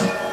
Thank you.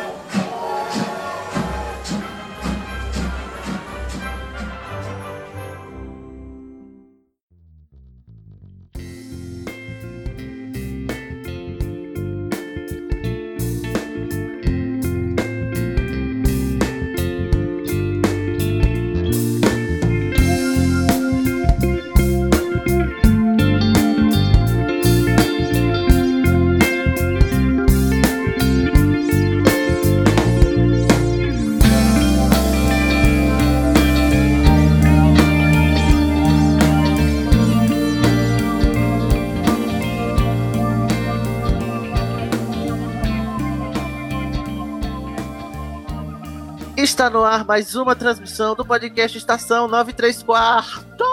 Está no ar mais uma transmissão do podcast Estação 93 Quarto.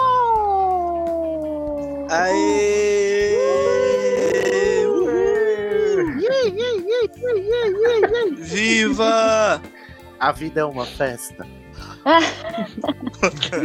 Aê! Viva! A vida é uma festa.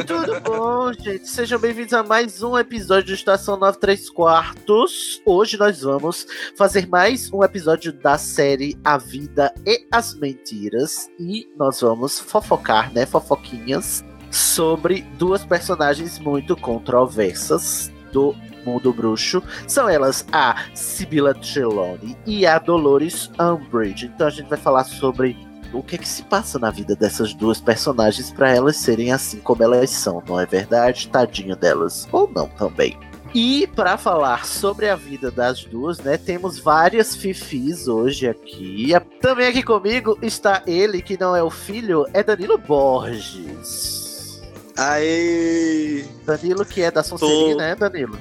Tudo bom, gente? Sejam bem-vindos a mais um episódio de Estação 93 Quartos. Hoje nós vamos fazer mais um episódio da série A Vida e as Mentiras. E nós vamos fofocar, né? Fofoquinhas sobre duas personagens muito controversas do mundo bruxo. São elas a Sibylla Trelawney e a Dolores Umbridge. Então a gente vai falar sobre o que é que se passa na vida dessas duas personagens para elas serem assim como elas são, não é verdade? Tadinha delas. Ou não também. E para falar sobre a vida das duas, né, temos várias fifis hoje aqui. Também aqui comigo está ele, que não é o filho, é Danilo Borges. Aê! Danilo que é da Sonserina, Tô- né, Danilo?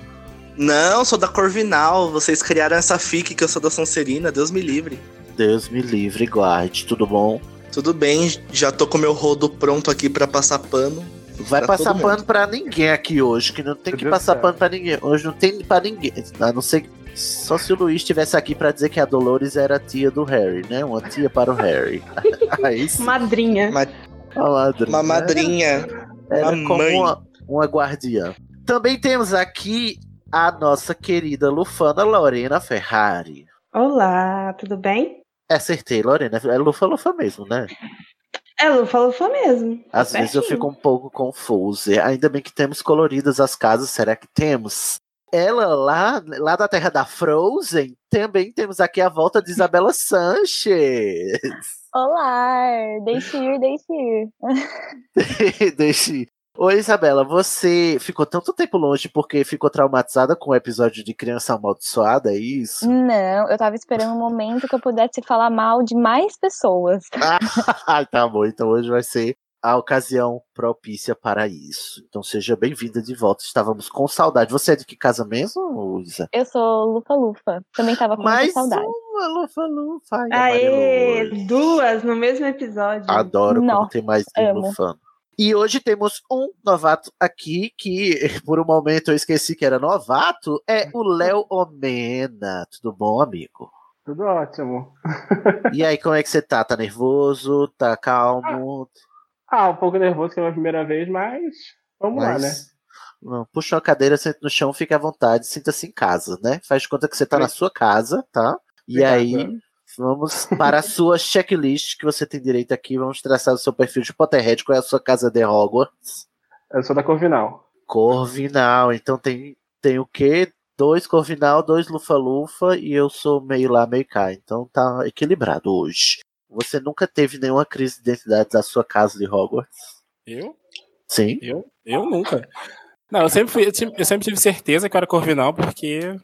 Não, sou da Corvinal. Vocês criaram essa fic que eu sou da Sonserina. Deus me livre. Deus me livre e guarde, tudo bom? Tudo bem, já tô com meu rodo pronto aqui pra passar pano. Vai Pra passar pano pra ninguém aqui hoje, que não tem Meu que Deus passar céu. pano pra ninguém. Hoje não tem pra ninguém. A não ser só se o Luiz estivesse aqui pra dizer que a Dolores era a tia do Harry, né? Uma tia para o Harry. Aí sim, Madrinha. Ma- a madrinha. Uma madrinha. Era uma como mãe. uma, uma guardiã. Também temos aqui a nossa querida Lufana Lorena Ferrari. Olá, tudo bem? Acertei, Lorena. É Lufa Lufa mesmo, né? É Lufa Lufa mesmo. Às vezes eu fico um pouco confusa. Ainda bem que temos coloridas as casas, será que temos? Ela lá, lá da terra da Frozen, também temos aqui a volta de Isabela Sanches. Olá, deixe ir, deixe ir. Deixe. Oi, Isabela, você ficou tanto tempo longe porque ficou traumatizada com o episódio de Criança Amaldiçoada, é isso? Não, eu tava esperando um momento que eu pudesse falar mal de mais pessoas. Ah, tá bom, então hoje vai ser a ocasião propícia para isso. Então seja bem-vinda de volta. Estávamos com saudade. Você é de que casa mesmo, Isa? Eu sou Lufa Lufa. Também tava com Mais muita saudade. uma, Lufa, Lufa. Ai, Aê, duas no mesmo episódio. Adoro quando Nossa, tem mais de um. Lufano. E hoje temos um novato aqui que, por um momento, eu esqueci que era novato. É o Léo Omena. Tudo bom, amigo? Tudo ótimo. E aí, como é que você tá? Tá nervoso? Tá calmo? Ah, um pouco nervoso que é a primeira vez, mas vamos lá, né? Mas- Não, puxa uma cadeira, senta no chão, fica à vontade, sinta-se em casa, né? Faz de conta que você tá na sua casa, tá? E Obrigado. aí, vamos para a sua checklist que você tem direito aqui. Vamos traçar o seu perfil de Potterhead. Qual é a sua casa de Hogwarts? Eu sou da Corvinal. Corvinal. Então tem, tem o quê? Dois Corvinal, dois Lufa-Lufa e eu sou meio lá, meio cá. Então tá equilibrado hoje. Você nunca teve nenhuma crise de identidade da sua casa de Hogwarts? Eu? Sim. Eu? Eu nunca. Não, eu sempre, fui, eu, sempre tive certeza que eu era Corvinal, porque.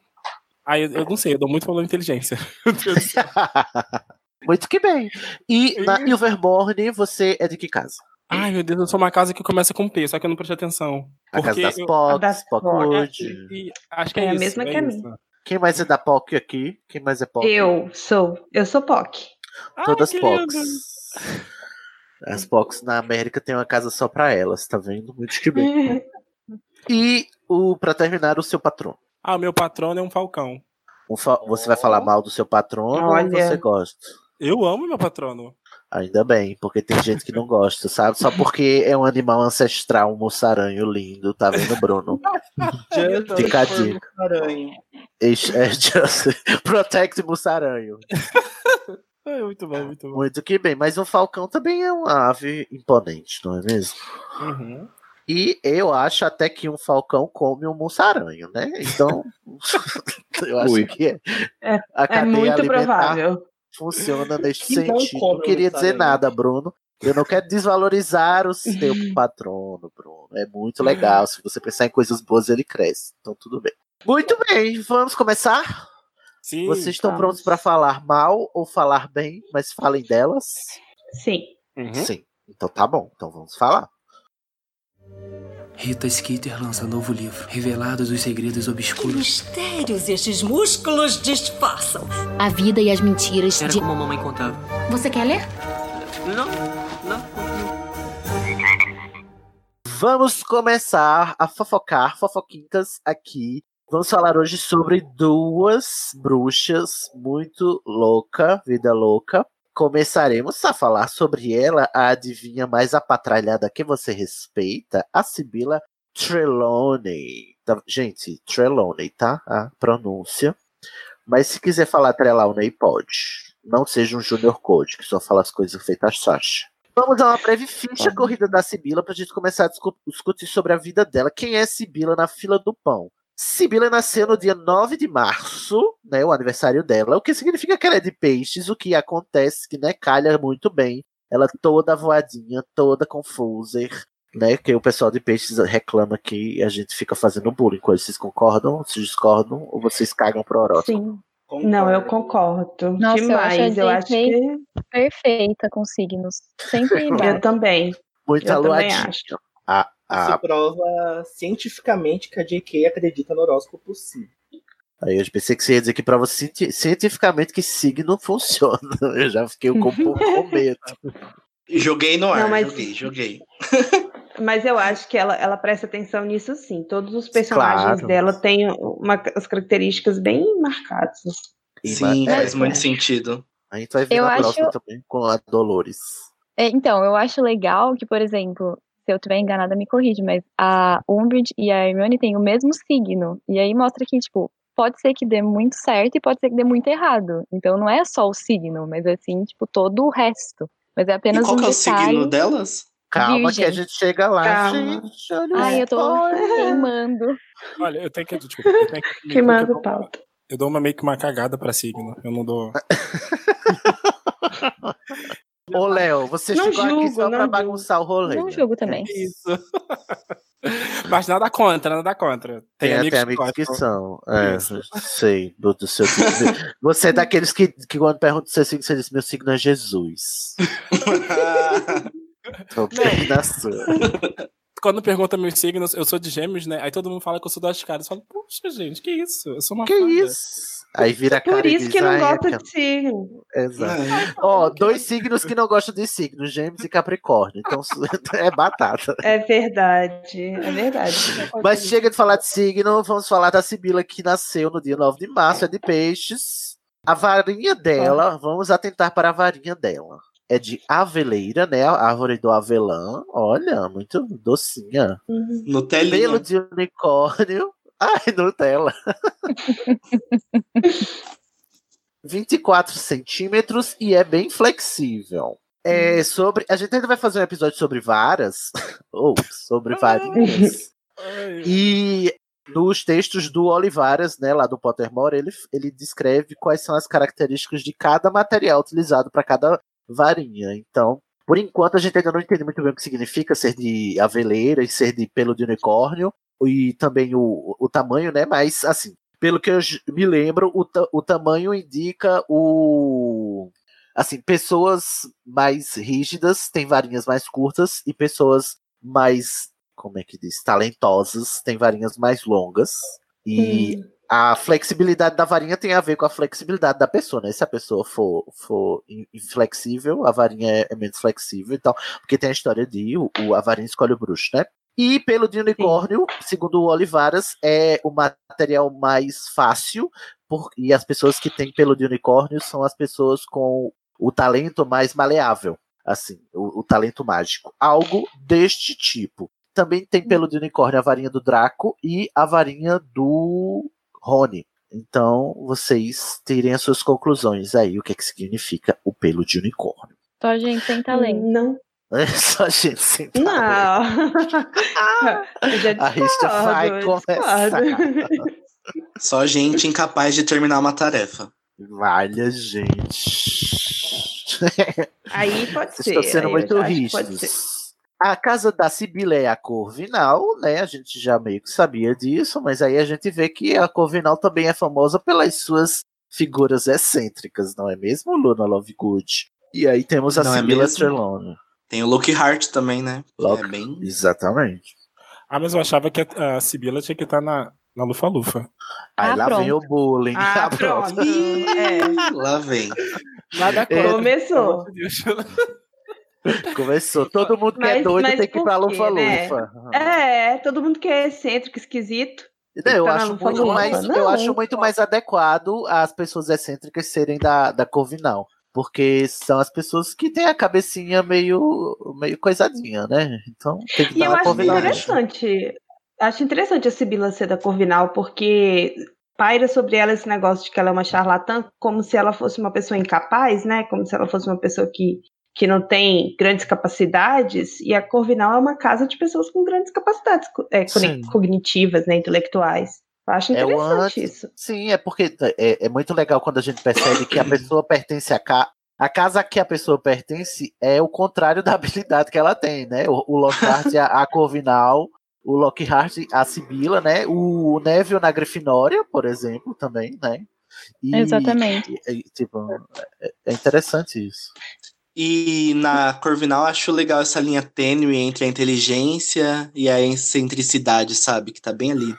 Aí eu, eu não sei, eu dou muito valor à inteligência. Muito que bem. E na Ilvermorny, você é de que casa? Ai, meu Deus, eu sou uma casa que começa com P, só que eu não prestei atenção. A casa das eu- Pocs, das. E- e acho que é, É a isso. mesma é que a minha. Quem mais é da POC aqui? Quem mais é POC? Eu sou. Eu sou POC. Todas que Pox. lindo. As Pox na América tem uma casa só pra elas, tá vendo? Muito que bem. E o para terminar, o seu patrono. Ah, o meu patrono é um falcão. Um fa- Você vai falar mal do seu patrono Olha. ou você gosta? Eu amo meu patrono. Ainda bem, porque tem gente que não gosta, sabe? Só porque é um animal ancestral, um moçaranho lindo, tá vendo, Bruno? Fica a dica. É, just, protect moçaranho. É, muito bom, muito bom. Muito que bem, mas um falcão também é uma ave imponente, não é mesmo? Uhum. E eu acho até que um falcão come um moçaranho, né? Então, eu acho Ui. que é, É- a É muito provável. funciona neste Que não sentido. come Não queria dizer nada, Bruno. Eu não quero desvalorizar o seu patrono, Bruno. É muito legal. Se você pensar em coisas boas, ele cresce. Então, tudo bem. Muito bem, vamos começar? Sim. Vocês estão vamos. prontos para falar mal ou falar bem, mas falem delas? Sim. Uhum. Sim. Então tá bom. Então vamos falar. Rita Skeeter lança novo livro, Revelados os Segredos Que Obscuros. mistérios estes músculos disfarçam. A vida e as mentiras Era de. como a mamãe contava. Você quer ler? Não, não. Vamos começar a fofocar, fofoquintas aqui. Vamos falar hoje sobre duas bruxas muito louca, vida louca. Começaremos a falar sobre ela, a adivinha mais apatralhada que você respeita, a Sibila Trelawney. Tá- Gente, Trelawney, tá? A pronúncia. Mas se quiser falar Trelawney, pode. Não seja um Junior Code, que só fala as coisas feitas Sasha. Vamos dar uma breve ficha corrida da Sibila pra gente começar a discu- discutir sobre a vida dela. Quem é Sibila na fila do pão? Sibila nasceu no dia 9 de março, né, o aniversário dela, o que significa que ela é de peixes, o que acontece que, né, calha muito bem. Ela toda voadinha, toda confusa, né, que o pessoal de peixes reclama que a gente fica fazendo bullying com eles. Vocês concordam, vocês discordam ou vocês cagam pro horóscopo? Sim. Não, eu concordo. Nossa, eu acho Demais. Eu acho que. Perfeita com signos. Sempre Eu também. Muita Eu também acho. A, Isso a, prova cientificamente que a JK acredita no horóscopo sim. Aí eu pensei que você ia dizer que prova cienti- cientificamente que signo funciona. Eu já fiquei com um pouco com medo. Joguei no ar, Não, mas- joguei, joguei. Mas eu acho que ela, ela presta atenção nisso sim. Todos os personagens Claro. dela têm uma, as características bem marcadas. Sim, ma- é, faz muito sentido. A gente vai ver Eu na acho- próxima também com a Dolores. É, então, eu acho legal que, por exemplo, se eu estiver enganada, me corrige, mas a Umbridge e a Hermione têm o mesmo signo. E aí mostra que, tipo, pode ser que dê muito certo e pode ser que dê muito errado. Então não é só o signo, mas assim, tipo, todo o resto. Mas é E apenas qual um que é o signo delas? Calma que a Virgem. gente chega lá, Calma. gente. Olha Ai, eu tô queimando. Olha, eu tenho que. Desculpa, eu tenho que. Queimando o pauta. eu dou uma meio que uma cagada pra signo. Eu não dou. Ô, Léo, você Não chegou aqui julgo, só pra não bagunçar o rolê. Não né? jogo também. Isso. Mas nada contra, nada contra. Tem, Tem, até amigos, amigos que são. É, sei. Do, do seu signo. Você é daqueles que, que quando pergunta o seu signo, você diz: Meu signo é Jesus. Tô bem na sua. Quando pergunta meus signos, eu sou de gêmeos, né? Aí todo mundo fala que eu sou das caras. Eu falo, poxa, gente, que isso? Eu sou uma Que fada. isso? Aí vira a cara Por isso que não "Ai, gosta aquela-" de signo. Exato. Ó, dois signos que não gostam de signos, Gêmeos e Capricórnio. Então é batata. É verdade, é verdade. Mas chega de falar de signo, vamos falar da Sibila que nasceu no dia 9 de março, é de peixes. A varinha dela, vamos atentar para a varinha dela. É de aveleira, né? A árvore do avelã. Olha, muito docinha. Nutelinha. Pelo de unicórnio. Ai, Nutella. 24 centímetros e é bem flexível. É sobre. A gente ainda vai fazer um episódio sobre varas. ou sobre varinhas. E nos textos do Olivaras, né, lá do Pottermore, ele, ele descreve quais são as características de cada material utilizado para cada varinha. Então, por enquanto, a gente ainda não entende muito bem o que significa ser de aveleira e ser de pelo de unicórnio, e também o, o tamanho, né? Mas, assim, pelo que eu me lembro, o, ta- o tamanho indica o. Assim, pessoas mais rígidas têm varinhas mais curtas e pessoas mais como é que diz, talentosas, têm varinhas mais longas. E a flexibilidade da varinha tem a ver com a flexibilidade da pessoa, né? Se a pessoa for, for in- inflexível, a varinha é, é menos flexível e tal. Porque tem a história de o, a varinha escolhe o bruxo, né? E pelo de unicórnio, segundo o Olivaras, é o material mais fácil, por, e as pessoas que têm pelo de unicórnio são as pessoas com o talento mais maleável, assim, o, o talento mágico. Algo deste tipo. Também tem pelo de unicórnio a varinha do Draco e a varinha do Rony. Então, vocês tirem as suas conclusões aí, o que, é que significa o pelo de unicórnio. Só gente sem talento. Não. É só gente sem Não. Eu já A rixa vai começar. Só gente incapaz de terminar uma tarefa. Valha, gente. Aí pode ser. Estão sendo aí muito rígidos. A casa da Sibila é a Corvinal, né? A gente já meio que sabia disso, mas aí a gente vê que a Corvinal também é famosa pelas suas figuras excêntricas, não é mesmo, Luna Lovegood? E aí temos a Não é Sibila mesmo? Trelawney. Tem o Lockhart também, né? Lock- É bem... Exatamente. Ah, mas eu achava que a, a Sibila tinha que estar na, na Lufa-Lufa. Aí Ah, lá vem o pronto. bullying. Ah, Ah, pronto. É. Lá vem. Nada É. contra, Começou. pelo amor de Deus. Começou. Todo mundo que é Mas- doido mas tem que ir pra por quê, Lufa-Lufa. né? É, todo mundo que é excêntrico, esquisito. Não, eu Tá acho Lufa muito Lufa. mais, eu Não. acho muito mais adequado as pessoas excêntricas serem da, da Corvinal. Porque são as pessoas que têm a cabecinha meio, meio coisadinha, né? Então tem que E dar eu acho Corvinal. interessante. Acho interessante a Sibila ser da Corvinal, porque paira sobre ela esse negócio de que ela é uma charlatã, como se ela fosse uma pessoa incapaz, né? Como se ela fosse uma pessoa que, que não tem grandes capacidades. E a Corvinal é uma casa de pessoas com grandes capacidades é, cognitivas, né? Intelectuais. Eu acho É o interessante antes- isso. Sim, é porque é, é muito legal quando a gente percebe que a pessoa pertence a casa. A casa que a pessoa pertence é o contrário da habilidade que ela tem, né? O, o Lockhart, a, a Corvinal, o Lockhart, a Sibila, né? O Neville na Grifinória, por exemplo, também, né? E- Exatamente. e- e, tipo, é, é interessante isso. E na Corvinal acho legal essa linha tênue entre a inteligência e a excentricidade, sabe? Que tá bem ali.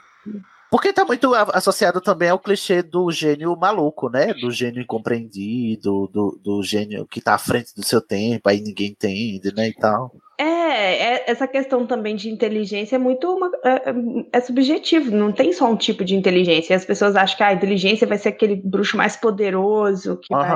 Porque tá muito associado também ao clichê do gênio maluco, né? Do gênio incompreendido, do, do gênio que tá à frente do seu tempo, aí ninguém entende, né? E tal. É, é- essa questão também de inteligência é muito uma- é, é subjetivo, não tem só um tipo de inteligência. E as pessoas acham que a inteligência vai ser aquele bruxo mais poderoso que vai.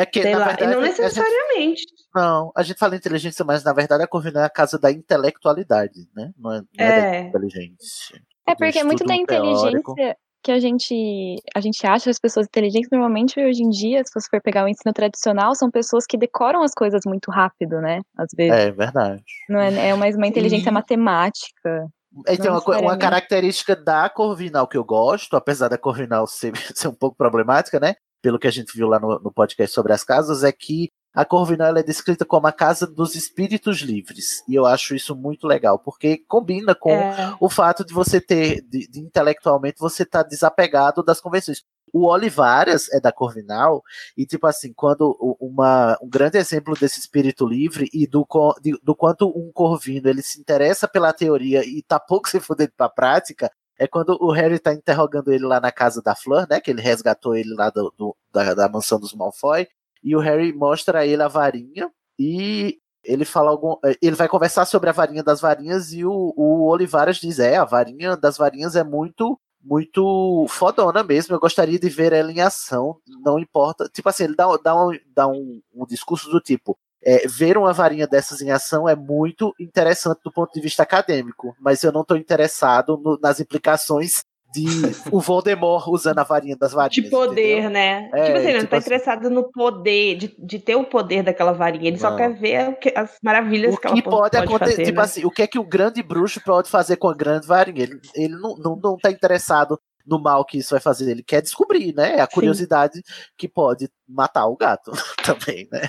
É que, Sei na lá, verdade, não a gente- necessariamente. Não, a gente fala inteligência, mas na verdade a Corvinal é a casa da intelectualidade, né? Não é, não é da É. inteligência. É porque é muito da estudo teórico. inteligência que a gente, a gente acha as pessoas inteligentes, normalmente hoje em dia, se você for pegar o ensino tradicional, são pessoas que decoram as coisas muito rápido, né? Às vezes. É verdade. Não é, é mais uma inteligência E- matemática. Então, uma, uma necessariamente. característica da Corvinal que eu gosto, apesar da Corvinal ser, ser um pouco problemática, né? Pelo que a gente viu lá no, no podcast sobre as casas, é que a Corvinal é descrita como a casa dos espíritos livres. E eu acho isso muito legal, porque combina com É. o fato de você ter, de, de intelectualmente, você estar desapegado das convenções. O Olivaras é da Corvinal, e tipo assim, quando uma, um grande exemplo desse espírito livre e do, de- do quanto um corvino ele se interessa pela teoria e tá pouco se fudendo pra prática, é quando o Harry tá interrogando ele lá na casa da Fleur, né? Que ele resgatou ele lá do, do- da, da mansão dos Malfoy, e o Harry mostra a ele a varinha e ele fala algum. eh, Ele vai conversar sobre a varinha das varinhas e o, o Olivaras diz: é, a varinha das varinhas é muito. Muito fodona mesmo. Eu gostaria de ver ela em ação. Não importa. Tipo assim, ele dá, dá, um, dá um, um discurso do tipo: é, ver uma varinha dessas em ação é muito interessante do ponto de vista acadêmico, mas eu não estou interessado no- nas implicações de o Voldemort usando a varinha das varinhas. De poder, entendeu? né? É, tipo assim, ele não tipo tá assim- interessado no poder, de, de ter o poder daquela varinha. Ele só Não. quer ver o que- as maravilhas O que ela que po- pode, pode acontecer, fazer. tipo né? assim, o que é que o grande bruxo pode fazer com a grande varinha? Ele, ele não, não, não tá interessado no mal que isso vai fazer, ele quer descobrir, né? É a curiosidade que pode matar o gato também, né?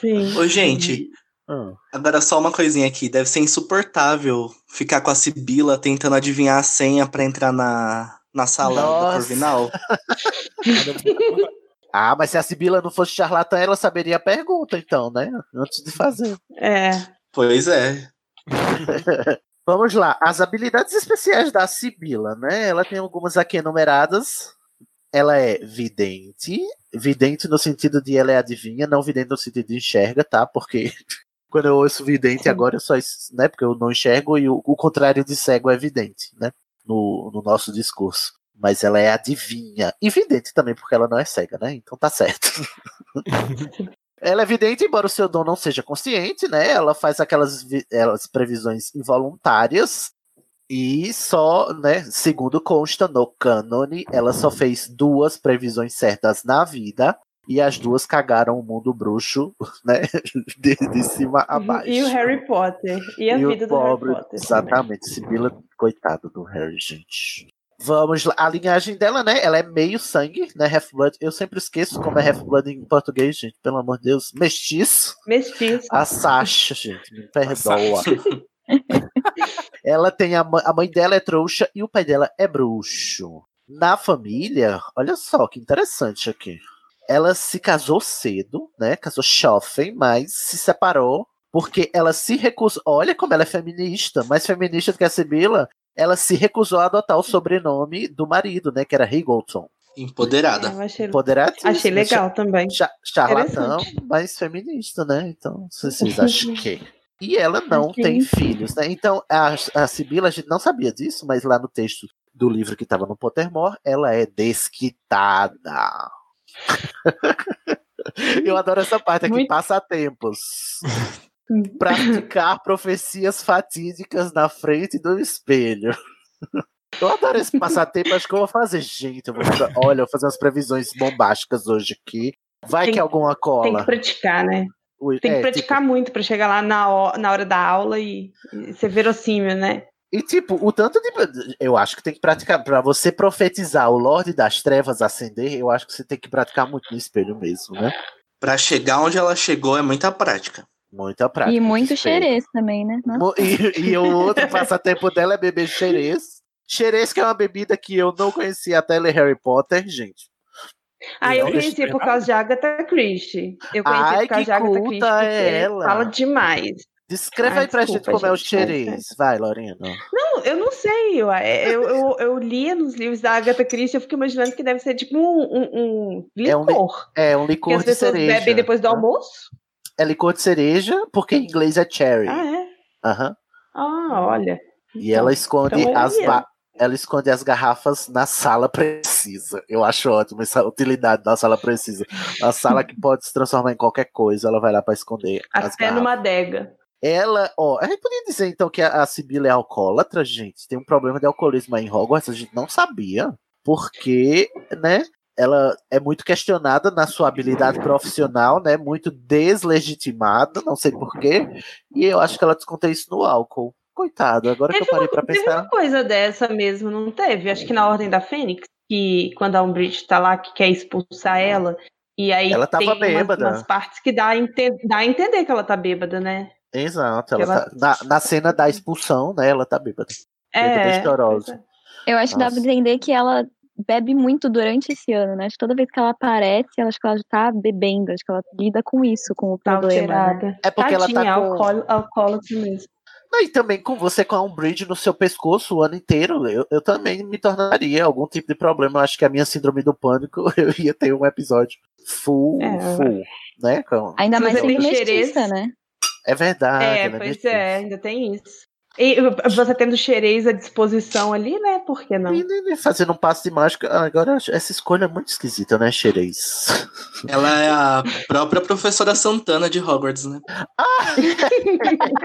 Sim. Ô, gente, Hum. agora só uma coisinha aqui. Deve ser insuportável ficar com a Sibila tentando adivinhar a senha pra entrar na, na sala Nossa. da Corvinal. Ah, mas se a Sibila não fosse charlatã, ela saberia a pergunta, então, né? Antes de fazer. É. Pois é. Vamos lá, as habilidades especiais da Sibila, né? Ela tem algumas aqui enumeradas. Ela é vidente, vidente no sentido de ela é adivinha, não vidente no sentido de enxerga, tá? Porque quando eu ouço vidente agora eu só, né? Porque eu não enxergo e o, o contrário de cego é vidente, né? No, no nosso discurso. Mas ela é adivinha. E vidente também, porque ela não é cega, né? Então tá certo. ela é vidente, embora o seu dom não seja consciente, né? Ela faz aquelas, elas previsões involuntárias. E só, né, segundo consta no cânone, ela só fez duas previsões certas na vida. E as duas cagaram o mundo bruxo, né? De, de cima a baixo. E o Harry Potter. E a E vida do Harry Potter. também. Exatamente, Sibila, coitado do Harry, gente. Vamos lá, a linhagem dela, né? Ela é meio sangue, né? Half-Blood. Eu sempre esqueço como é Half-Blood em português, gente, pelo amor de Deus. Mestiço. Mestiço. A Sasha, gente, me perdoa. ela tem a, mãe- a mãe dela é trouxa e o pai dela é bruxo. Na família, olha só que interessante aqui. Ela se casou cedo, né? Casou jovem, mas se separou porque ela se recusou. Olha como ela é feminista, mais feminista do que a Sibila. Ela se recusou a adotar o sobrenome do marido, né? Que era Higgleston. Empoderada. Eu achei, Empoderadíssima. achei legal também. Cha- charlatão, mas feminista, né? Então, vocês acham que. E ela não Achei. tem filhos, né? Então, a, a Sibila, a gente não sabia disso, mas lá no texto do livro que estava no Pottermore, ela é desquitada. Eu adoro essa parte aqui, Muito. passatempos. Praticar profecias fatídicas na frente do espelho. Eu adoro esse passatempo, acho que eu vou fazer. Gente, eu vou ficar- olha, eu vou fazer umas previsões bombásticas hoje aqui. Vai Tem- que alguma Tem cola. que praticar, né? Ui, Tem que é, praticar muito pra chegar lá na, ho- na hora da aula e, e ser verossímil, né? E tipo, o tanto de. Eu acho que tem que praticar. Pra você profetizar o Lorde das Trevas ascender, eu acho que você tem que praticar muito no espelho mesmo, né? Pra chegar onde ela chegou é muita prática. Muita prática. E muito xerez também, né? E, e o outro passatempo dela é beber xerez. Xerez, que é uma bebida que eu não conhecia até ler Harry Potter, gente. Ah, eu conheci por causa de Agatha Christie. Eu conheci Ai, por causa que de Agatha culta Christie é ela. fala demais. Descreve Ai, aí pra desculpa, gente como é o xerez. Vai, Lorena. Não, eu não sei. Eu, eu, eu, eu lia nos livros da Agatha Christie, eu fico imaginando que deve ser tipo um, um, um É um licor. É um que licor as de pessoas cereja. bebem depois do né? almoço. É licor de cereja, porque em inglês é cherry. Ah, é? Aham. Ah, olha. E ela esconde então as é ba- ela esconde as garrafas na sala precisa. Eu acho ótimo essa utilidade da sala precisa. A sala que pode se transformar em qualquer coisa, ela vai lá pra esconder as Até garrafas. numa adega. Ela, ó, a gente podia dizer então que a, a Sibila é alcoólatra, gente. Tem um problema de alcoolismo aí em Hogwarts, a gente não sabia. Porque, né? Ela é muito questionada na sua habilidade profissional, né? Muito deslegitimada, não sei porquê. E eu acho que ela desconta isso no álcool. Coitado, agora que eu Teve parei uma, pra teve pensar. uma coisa dessa mesmo, não teve? Acho que na Ordem da Fênix, que quando a Umbridge tá lá, que quer expulsar ela, e aí Ela tava tem umas, bêbada. umas partes que dá a, ente- dá a entender que ela tá bêbada, né? Exato, ela Ela- tá- na, na cena da expulsão, né? Ela tá bêbada. Bêbada É, e chorosa. Eu acho que dá pra Nossa. entender que ela bebe muito durante esse ano, né? Acho que toda vez que ela aparece, ela, acho que ela já tá bebendo. Acho que ela lida com isso, com o tá problema. né? É porque ela tá Tadinha, com- alcoól- alcoólatra mesmo. E também com você com a Umbridge no seu pescoço o ano inteiro, eu, eu também me tornaria algum tipo de problema. Eu acho que a minha síndrome do pânico, eu ia ter um episódio full, É, full, né? com- Ainda mais tem mestiça, né? É verdade. é, ela pois mestiça. é, ainda tem isso. E você tendo xerez à disposição ali, né? Por que não? E, e- e fazendo um passo de mágica. ah, Agora, essa escolha é muito esquisita, né, Xerez? Ela é a própria professora Santana de Hogwarts, né?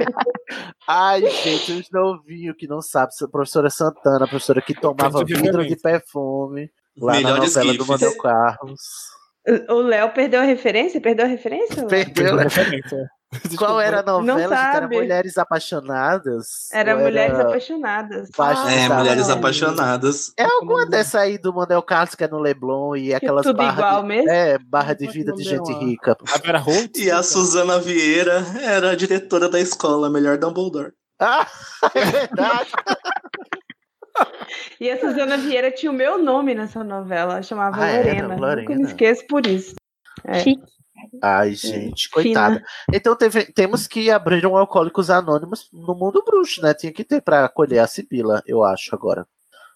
Ai, gente, os novinhos que não sabem, a professora Santana, a professora que tomava vidro de perfume lá Melhores na novela do gifs. Manuel Carlos. O Léo perdeu a referência? Perdeu a referência? Perdeu, né? Referência. Qual era a novela? Era. Mulheres Apaixonadas? Era Ou Mulheres Apaixonadas. Baixo É? Mulheres Apaixonadas. É alguma dessa aí do Manuel Carlos que é no Leblon e aquelas tudo barras igual de, mesmo? É, barra de vida de gente rica. A Vera Holt? E a Suzana Vieira era a diretora da escola, melhor Dumbledore. Ah, é verdade. E a Suzana Vieira tinha o meu nome nessa novela, ela chamava Ah, era? Lorena. Nunca Lorena. me esqueço por isso. É. Chique. Ai, gente, coitada. Então teve- temos que abrir um Alcoólicos Anônimos no mundo bruxo, né? Tinha que ter pra acolher a Sibila, eu acho, agora.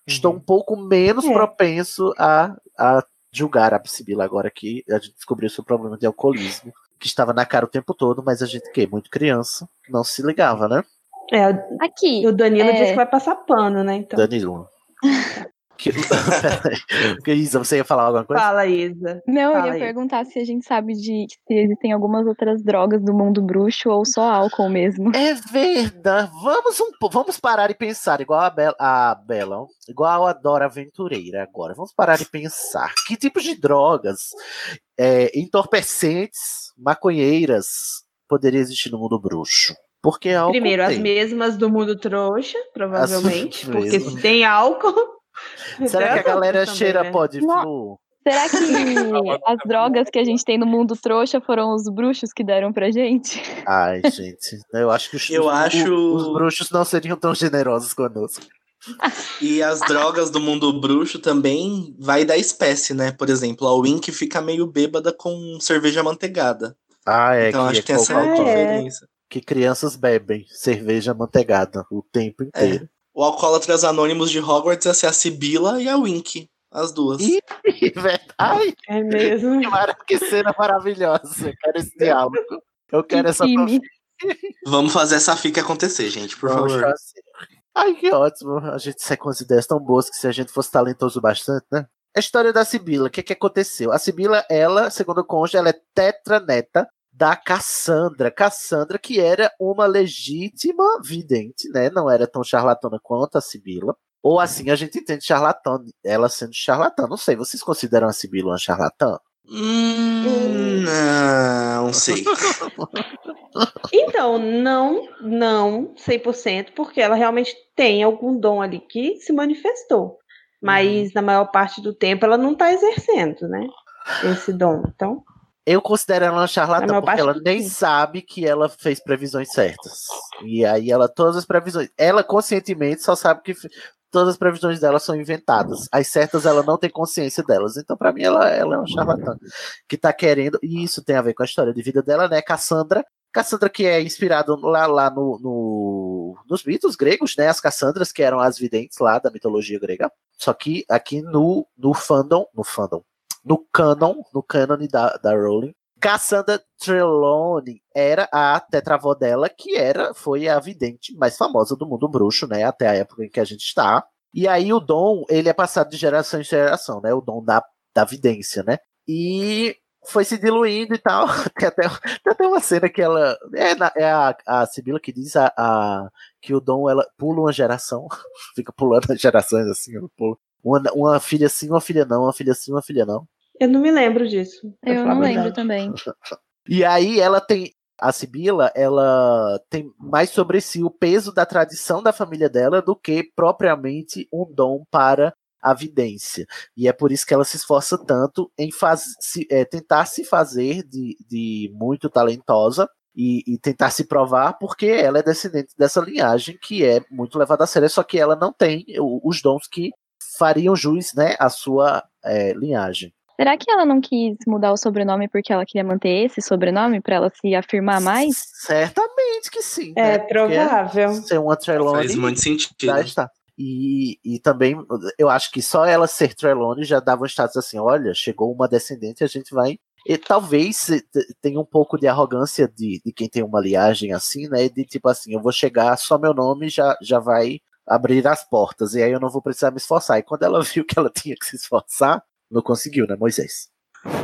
Estou um pouco menos É. propenso a, a julgar a Sibila agora que a gente descobriu seu problema de alcoolismo, que estava na cara o tempo todo, mas a gente, que é muito criança, não se ligava, né? É, Aqui. o Danilo é, disse que vai passar pano, né? Então. Danilo. Que... Peraí. Que Isa, você ia falar alguma coisa? Fala, Isa. Não, eu Fala ia aí. perguntar se a gente sabe de se existem algumas outras drogas do mundo bruxo ou só álcool mesmo. É verdade. Vamos, um, vamos parar e pensar, igual a Bela, a Bela, igual a Dora Aventureira agora. Vamos parar e pensar. Que tipos de drogas é, entorpecentes, maconheiras poderia existir no mundo bruxo? Porque álcool Primeiro, as tem. mesmas do mundo trouxa, provavelmente. As Porque se tem álcool. Será que a galera cheira né? pó de flu? Será que as drogas que a gente tem no mundo trouxa foram os bruxos que deram pra gente? Ai, gente. Eu acho que os, Eu os- acho- os bruxos não seriam tão generosos conosco. E as drogas do mundo bruxo também vai da espécie, né? Por exemplo, a Wink fica meio bêbada com cerveja manteigada. Ah, é então que, acho é que tem essa qualquer- diferença. que crianças bebem cerveja manteigada o tempo inteiro. O Alcoólatras Anônimos de Hogwarts ia ser a Sibila e a Wink. As duas. Ih, Ai, É mesmo. Que cena maravilhosa. Eu quero esse diálogo. Eu quero essa. Vamos fazer essa fica acontecer, gente, por Vamos favor. fazer. Ai, que ótimo. A gente sai com as ideias tão boas que se a gente fosse talentoso bastante, né? A história da Sibila, o que, que aconteceu? A Sibila, ela, segundo o cônjuge, ela é tetraneta da Cassandra. Cassandra, que era uma legítima vidente, né? Não era tão charlatana quanto a Sibila. Ou assim, a gente entende charlatã, ela sendo charlatã. Não sei, vocês consideram a Sibila uma charlatã? Hum, não sei. Então, não, não 100%, porque ela realmente tem algum dom ali que se manifestou. Mas na maior parte do tempo ela não está exercendo, né? Esse dom. Então, Eu considero ela uma Na charlatã porque ela nem sabe que ela fez previsões certas. E aí ela, todas as previsões. Ela conscientemente só sabe que todas as previsões dela são inventadas. As certas ela não tem consciência delas. Então, pra mim, ela, ela é uma charlatã. Que tá querendo. E isso tem a ver com a história de vida dela, né? Cassandra. Cassandra, que é inspirado lá, lá no, no- nos mitos gregos, né? As Cassandras, que eram as videntes lá da mitologia grega. Só que aqui no, no fandom, no fandom, no canon, no cânone da, da Rowling, Cassandra Trelawney era a tetravó dela, que era, foi a vidente mais famosa do mundo bruxo, né? Até a época em que a gente está. E aí o dom, ele é passado de geração em geração, né? O dom da, da vidência, né? E foi se diluindo e tal. Tem até, tem até uma cena que ela. É, na- é a, a Sibila que diz a, a- que o dom ela pula uma geração, fica pulando as gerações assim, ela pula. Uma, uma filha sim, uma filha não, uma filha sim, uma filha não. eu não me lembro disso. Eu não lembro também. E aí ela tem. A Sibila, ela tem mais sobre si o peso da tradição da família dela do que propriamente um dom para a vidência. E é por isso que ela se esforça tanto em faz, se, é, tentar se fazer de, de muito talentosa e, e tentar se provar, porque ela é descendente dessa linhagem que é muito levada a sério, só que ela não tem os dons que fariam jus né, à sua é, linhagem. Será que ela não quis mudar o sobrenome porque ela queria manter esse sobrenome pra ela se afirmar mais? Certamente que sim. É né? Porque provável. Ser uma Trelawney. Faz muito sentido. já está. E, e também, eu acho que só ela ser Trelawney já dava um status assim: olha, chegou uma descendente, a gente vai. E talvez tenha um pouco de arrogância de, de quem tem uma liagem assim, né? De tipo assim, eu vou chegar, só meu nome já, já vai abrir as portas, e aí eu não vou precisar me esforçar. E quando ela viu que ela tinha que se esforçar, não conseguiu, né, Moisés?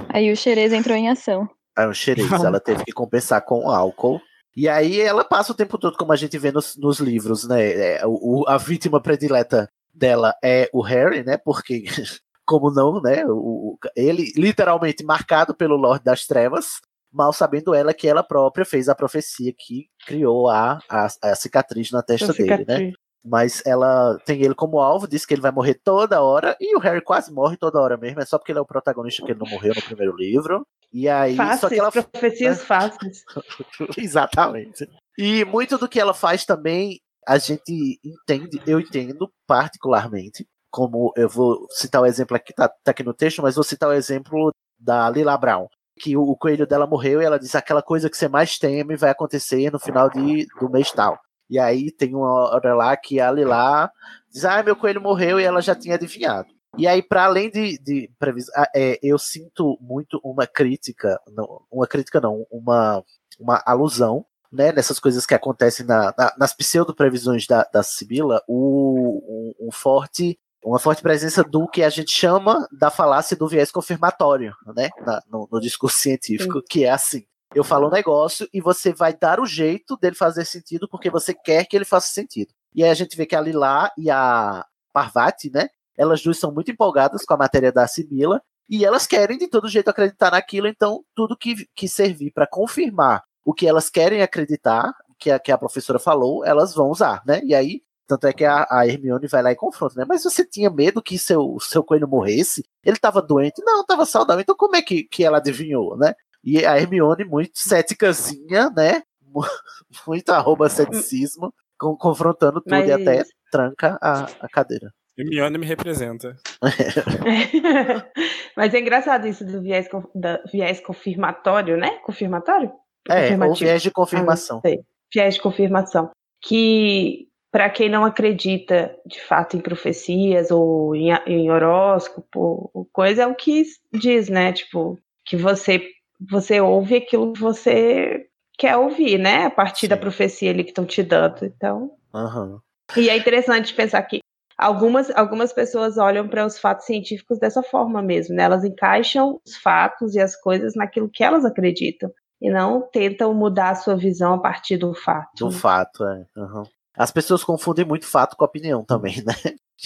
Aí o Xerez entrou em ação. Aí um xerez, ela teve que compensar com álcool. E aí ela passa o tempo todo, como a gente vê nos, nos livros, né? É, o, o- a vítima predileta dela é o Harry, né? Porque, como não, né? O, o- ele literalmente marcado pelo Lorde das Trevas, mal sabendo ela que ela própria fez a profecia que criou a, a, a cicatriz na testa dele, né? Mas ela tem ele como alvo, diz que ele vai morrer toda hora, e o Harry quase morre toda hora mesmo, é só porque ele é o protagonista que ele não morreu no primeiro livro. E aí, só Fáceis, que ela profecias fáceis. Exatamente. E muito do que ela faz também, a gente entende, eu entendo particularmente, como eu vou citar o exemplo aqui, tá, tá aqui no texto, mas vou citar o exemplo da Lila Brown. que o, o coelho dela morreu e ela diz aquela coisa que você mais teme vai acontecer no final de, do mês tal. E aí tem uma hora lá que a Lilá diz, ah, meu coelho morreu e ela já tinha adivinhado. E aí, para além de, de previsão, é, eu sinto muito uma crítica, não, uma crítica não, uma, uma alusão, né, nessas coisas que acontecem na, na, nas pseudo-previsões da, da Sibila, o, um, um forte uma forte presença do que a gente chama da falácia do viés confirmatório, né, na, no, no, discurso científico, Sim. que é assim. Eu falo um negócio e você vai dar o jeito dele fazer sentido porque você quer que ele faça sentido. E aí a gente vê que a Lilá e a Parvati, né, elas duas são muito empolgadas com a matéria da Sibila e elas querem de todo jeito acreditar naquilo, então tudo que, que servir para confirmar o que elas querem acreditar, que a, que a professora falou, elas vão usar, né? E aí tanto é que a, a, Hermione vai lá e confronta, né? Mas você tinha medo que seu, seu coelho morresse? Ele estava doente? Não, estava saudável. Então como é que, que ela adivinhou, né? E a Hermione, muito céticazinha, né? Muito arroba ceticismo, com, confrontando tudo Mas... e até tranca a, a cadeira. Hermione me representa. Mas é engraçado isso do viés, da, viés confirmatório, né? Confirmatório? É, ou viés de confirmação. Ah, viés de confirmação. Que para quem não acredita de fato em profecias ou em, em horóscopo, coisa é o que diz, né? Tipo, que você você ouve aquilo que você quer ouvir, né? A partir Sim. da profecia ali que estão te dando. Então. Uhum. E é interessante pensar que algumas, algumas pessoas olham para os fatos científicos dessa forma mesmo, né? Elas encaixam os fatos e as coisas naquilo que elas acreditam. E não tentam mudar a sua visão a partir do fato. Do né? fato, é. Uhum. As pessoas confundem muito fato com opinião também, né?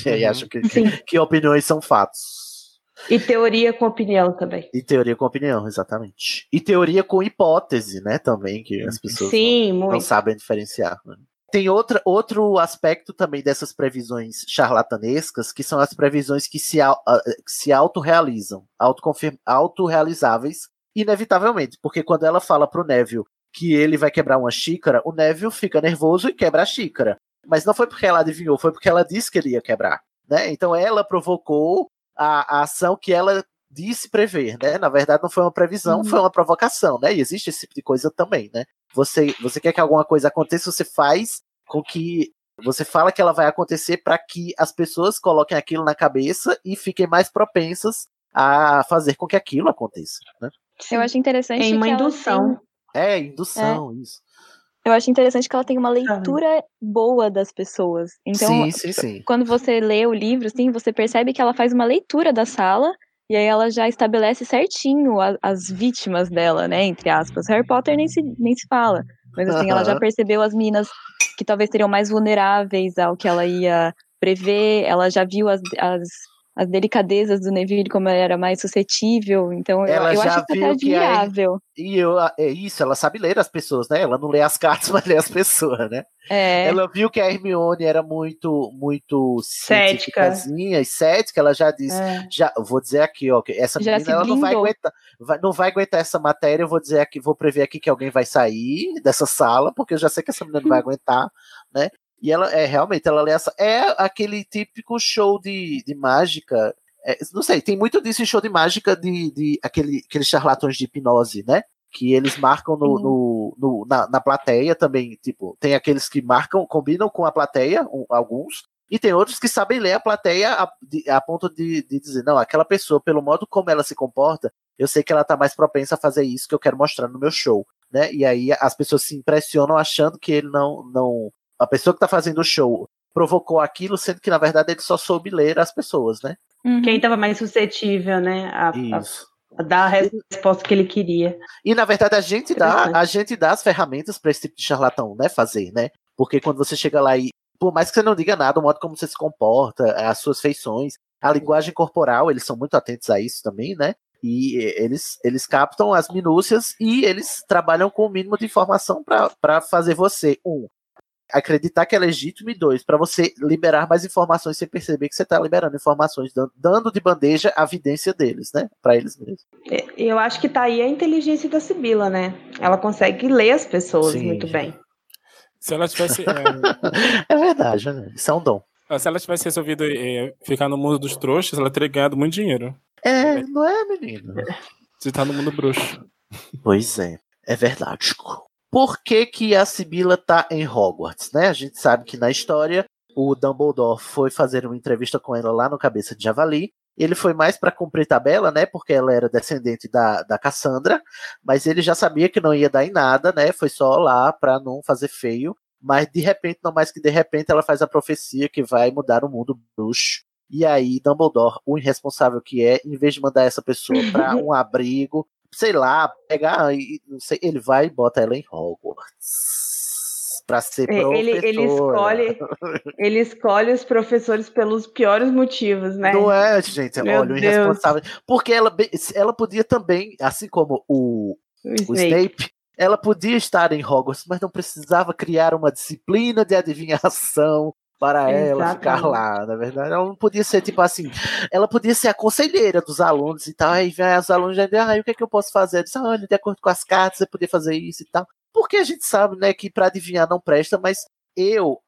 E aí uhum. acham que, que, que opiniões são fatos. E teoria com opinião também. E teoria com opinião, exatamente. E teoria com hipótese, né? Também, que as pessoas Sim, não, não, sabem diferenciar. Né? Tem outra, outro aspecto também dessas previsões charlatanescas, que são as previsões que se, que se autorrealizam, autorrealizáveis, inevitavelmente. Porque quando ela fala pro Neville que ele vai quebrar uma xícara, o Neville fica nervoso e quebra a xícara. Mas não foi porque ela adivinhou, foi porque ela disse que ele ia quebrar. Né? Então ela provocou a, a ação que ela disse prever, né? Na verdade, não foi uma previsão, uhum. foi uma provocação, né? E existe esse tipo de coisa também, né? Você, você quer que alguma coisa aconteça, você faz com que você fala que ela vai acontecer para que as pessoas coloquem aquilo na cabeça e fiquem mais propensas a fazer com que aquilo aconteça, né? Eu acho interessante. Em uma indução. É, indução, é. isso. Eu acho interessante que ela tem uma leitura boa das pessoas. Então, sim, sim, sim. quando você lê o livro, assim, você percebe que ela faz uma leitura da sala e aí ela já estabelece certinho a, as vítimas dela, né? Entre aspas. Harry Potter nem se, nem se fala. Mas assim, ela já percebeu as minas que talvez seriam mais vulneráveis ao que ela ia prever. Ela já viu as, as as delicadezas do Neville, como ela era mais suscetível. Então, ela eu, eu acho que é admirável. Que e eu, é isso, ela sabe ler as pessoas, né? Ela não lê as cartas, mas lê as pessoas, né? É. Ela viu que a Hermione era muito, muito cética, e cética. Ela já disse, é. já, vou dizer aqui, ó, que essa já menina ela não vai aguentar, vai, não vai aguentar essa matéria. Eu vou dizer aqui, vou prever aqui que alguém vai sair dessa sala, porque eu já sei que essa menina não vai aguentar, né? E ela é realmente, ela lê essa. É aquele típico show de, de mágica. É, não sei, tem muito disso em show de mágica de, de aquele, aqueles charlatões de hipnose, né? Que eles marcam no, no, no na, na, plateia também. Tipo, tem aqueles que marcam, combinam com a plateia, um, alguns, e tem outros que sabem ler a plateia a, de, a ponto de, de, dizer, não, aquela pessoa, pelo modo como ela se comporta, eu sei que ela tá mais propensa a fazer isso que eu quero mostrar no meu show. Né? E aí as pessoas se impressionam achando que ele não, não, a pessoa que está fazendo o show provocou aquilo, sendo que na verdade ele só soube ler as pessoas, né? Uhum. Quem estava mais suscetível, né? A, Isso. A, a dar a resposta que ele queria. E na verdade a gente dá, a gente dá as ferramentas para esse tipo de charlatão, né? Fazer, né? Porque quando você chega lá e, por mais que você não diga nada, o modo como você se comporta, as suas feições, a linguagem corporal, eles são muito atentos a isso também, né? E eles, eles captam as minúcias e eles trabalham com o mínimo de informação para fazer você, um, acreditar que é legítimo e dois, para você liberar mais informações sem perceber que você está liberando informações, dando de bandeja a evidência deles, né, para eles mesmos. É, eu acho que tá aí a inteligência da Sibila, né? Ela consegue ler as pessoas Sim. muito bem. Se ela tivesse. É... é verdade, né? Isso é um dom. Ah, se ela tivesse resolvido é, ficar no mundo dos trouxas, ela teria ganhado muito dinheiro. É, não é, menino? Você tá no mundo bruxo. Pois é, é verdade. Por que, que a Sibila tá em Hogwarts, né? A gente sabe que na história o Dumbledore foi fazer uma entrevista com ela lá no Cabeça de Javali. Ele foi mais para cumprir tabela, né? Porque ela era descendente da, da Cassandra, mas ele já sabia que não ia dar em nada, né? Foi só lá para não fazer feio. Mas de repente, não mais que de repente, ela faz a profecia que vai mudar o mundo bruxo. E aí, Dumbledore, o irresponsável que é, em vez de mandar essa pessoa para um abrigo, sei lá, pegar, e- não sei, ele vai e bota ela em Hogwarts. Pra ser É, professora. Ele, ele escolhe, ele escolhe os professores pelos piores motivos, né? Não é, gente? Meu olha, o irresponsável. Porque ela, ela podia também, assim como o, O o Snape. Snape, ela podia estar em Hogwarts, mas não precisava criar uma disciplina de adivinhação para ela ficar Exatamente. lá, na verdade. Ela não podia ser, tipo assim, ela podia ser a conselheira dos alunos e tal. Aí vem os alunos já ah, o que é que eu posso fazer? Diz, ah, olha, de acordo com as cartas, você podia fazer isso e tal. Porque a gente sabe, né, que para adivinhar não presta, mas eu,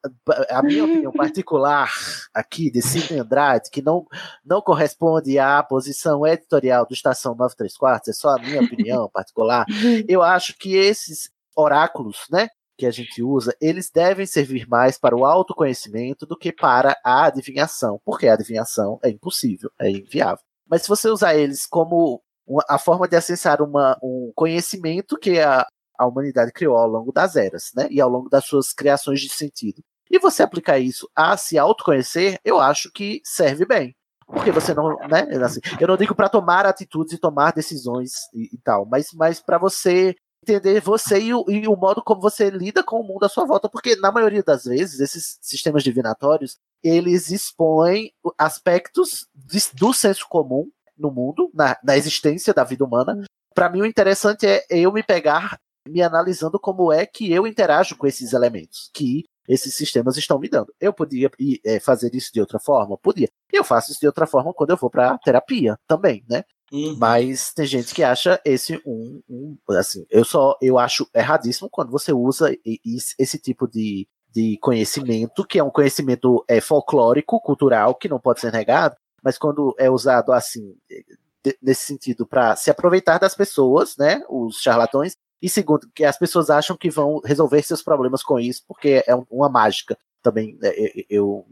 a minha opinião particular aqui de Sidney Andrade, que não, não corresponde à posição editorial do Estação 93 Quartos, é só a minha opinião particular, eu acho que esses oráculos, né, que a gente usa, eles devem servir mais para o autoconhecimento do que para a adivinhação, porque a adivinhação é impossível, é inviável. Mas se você usar eles como uma- a forma de acessar uma, um conhecimento que a, a humanidade criou ao longo das eras, né, e ao longo das suas criações de sentido, e você aplicar isso a se autoconhecer, eu acho que serve bem. Porque você não, né? Assim, eu não digo para tomar atitudes e tomar decisões e, e tal, mas, mas para você entender você e o, e o modo como você lida com o mundo à sua volta, porque na maioria das vezes esses sistemas divinatórios eles expõem aspectos de- do senso comum no mundo, na, na existência da vida humana. Para mim o interessante é eu me pegar me analisando como é que eu interajo com esses elementos que esses sistemas estão me dando. Eu podia é, fazer isso de outra forma? Podia. Eu faço isso de outra forma quando eu vou para terapia também, né? Mas tem gente que acha esse um, um- assim, eu só eu acho erradíssimo quando você usa esse tipo de, de conhecimento, que é um conhecimento é, folclórico, cultural, que não pode ser negado, mas quando é usado assim, de- nesse sentido, para se aproveitar das pessoas, né? Os charlatões, e segundo, que as pessoas acham que vão resolver seus problemas com isso, porque é um- uma mágica também. né, Eu,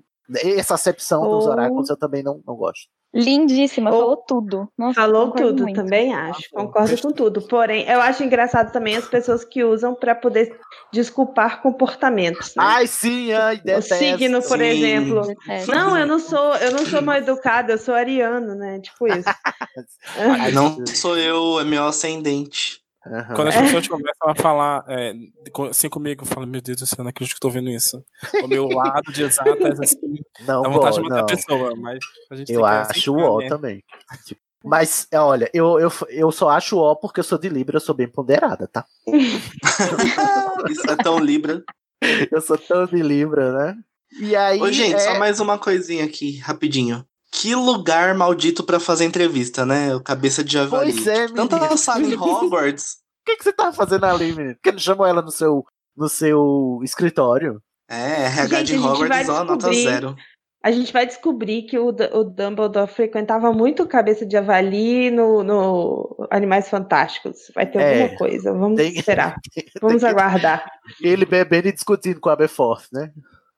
essa acepção dos Ou- oráculos eu também não, não gosto. Lindíssima, falou tudo. Nossa, Falou concordo tudo, muito. também acho. Concordo com tudo. Porém, eu acho engraçado também as pessoas que usam para poder desculpar comportamentos. Né? Ai, sim, ai, o detesto. signo, por Sim. exemplo. Detesto. Não, eu não sou, eu não sou mal educada, eu sou ariano, né? Tipo isso. Não sou eu, é meu ascendente. Quando as pessoas começam a falar é, assim comigo, eu falo, meu Deus do céu, não acredito que eu tô vendo isso. O meu lado de exatas, assim, Não, dá vontade de go- matar a pessoa, mas a gente Eu tem que acho o né? também. Mas, é, olha, eu, eu, eu só acho o porque eu sou de Libra, eu sou bem ponderada, tá? Isso é tão Libra. Eu sou tão de Libra, né? E aí. Ô, gente, é- só mais uma coisinha aqui, rapidinho. Que lugar maldito pra fazer entrevista, né? O cabeça de javali. Pois é, menino. Tanta sala em Hogwarts. O que, que você tá fazendo ali, menino? Por que não chamou ela no seu, no seu escritório? É, RH Gente, de a gente vai Hogwarts, ó, nota descobrir- zero. A gente vai descobrir que o, o Dumbledore frequentava muito cabeça de javali no, no Animais Fantásticos. Vai ter É, alguma coisa. Vamos tem- esperar. Vamos que- aguardar. Ele bebendo e discutindo com a Aberforth, né?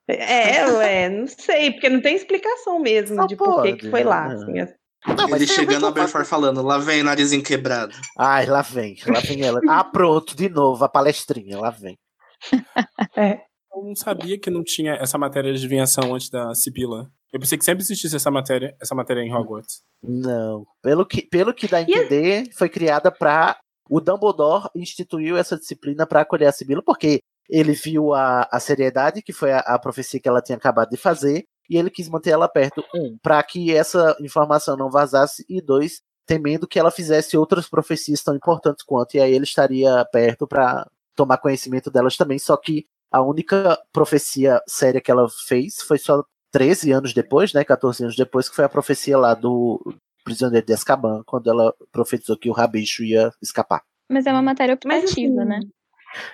É, ué, não sei, porque não tem explicação mesmo de por que, foi lá. né? assim, é- Não, mas Ele chegando a Berford falando, lá vem narizinho quebrado. Ai, lá vem, lá vem ela. Ah, pronto, de novo, a palestrinha, lá vem. Eu não sabia que não tinha essa matéria de adivinhação antes da Sibila. Eu pensei que sempre existisse essa matéria, essa matéria em Hogwarts. Não. Pelo que, pelo que dá a entender, foi criada para O Dumbledore instituiu essa disciplina para acolher a Sibila, porque ele viu a, a seriedade, que foi a, a profecia que ela tinha acabado de fazer, e ele quis manter ela perto, um, para que essa informação não vazasse, e dois, temendo que ela fizesse outras profecias tão importantes quanto, e aí ele estaria perto para tomar conhecimento delas também, só que a única profecia séria que ela fez foi só 13 anos depois, né, 14 anos depois, que foi a profecia lá do prisioneiro de Azkaban, quando ela profetizou que o rabicho ia escapar. Mas é uma matéria Mas, optativa, assim, né?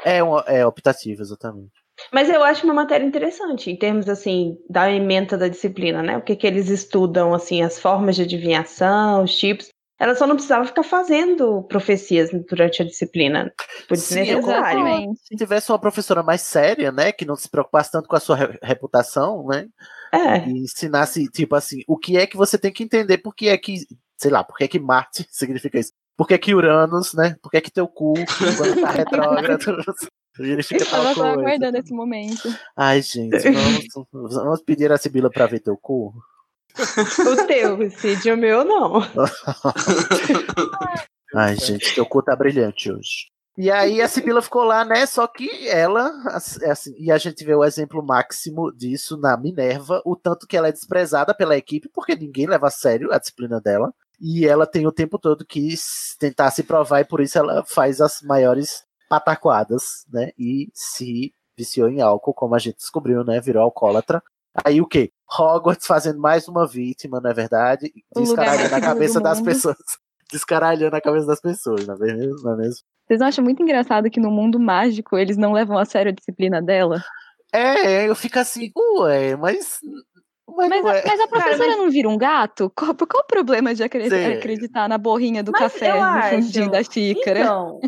É, uma, é optativo, exatamente. Mas eu acho uma matéria interessante, em termos, assim, da ementa da disciplina, né? O que que eles estudam, assim, as formas de adivinhação, os tipos. Ela só não precisava ficar fazendo profecias durante a disciplina. Por desnecessário. concordo. Se tivesse uma professora mais séria, né, que não se preocupasse tanto com a sua re- reputação, né, É. e ensinasse, tipo assim, o que é que você tem que entender, por que é que, sei lá, por que é que Marte significa isso? Por que que Uranus, né, por que que teu cu, quando tá retrógrado, significa Eu tal tava coisa. aguardando esse momento. Ai, gente, vamos, vamos pedir a Sibila pra ver teu cu? O teu, Cid, o meu não. Ai, gente, teu cu tá brilhante hoje. E aí a Sibila ficou lá, né? Só que ela, é assim, e a gente vê o exemplo máximo disso na Minerva, o tanto que ela é desprezada pela equipe, porque ninguém leva a sério a disciplina dela. E ela tem o tempo todo que tentar se provar, e por isso ela faz as maiores pataquadas, né? E se viciou em álcool, como a gente descobriu, né? Virou alcoólatra. Aí o quê? Hogwarts fazendo mais uma vítima, não é verdade? Descaralhando a cabeça das pessoas. Descaralhando a cabeça das pessoas, não é mesmo? Não é mesmo? Vocês não acham muito engraçado que no mundo mágico eles não levam a sério a disciplina dela? É, eu fico assim, ué, mas. Mas, Mas, não a, é. mas a professora não vira um gato? Qual, qual o problema de acre- Sim. acreditar na borrinha do Mas café eu no acho- fundinho da xícara? Então,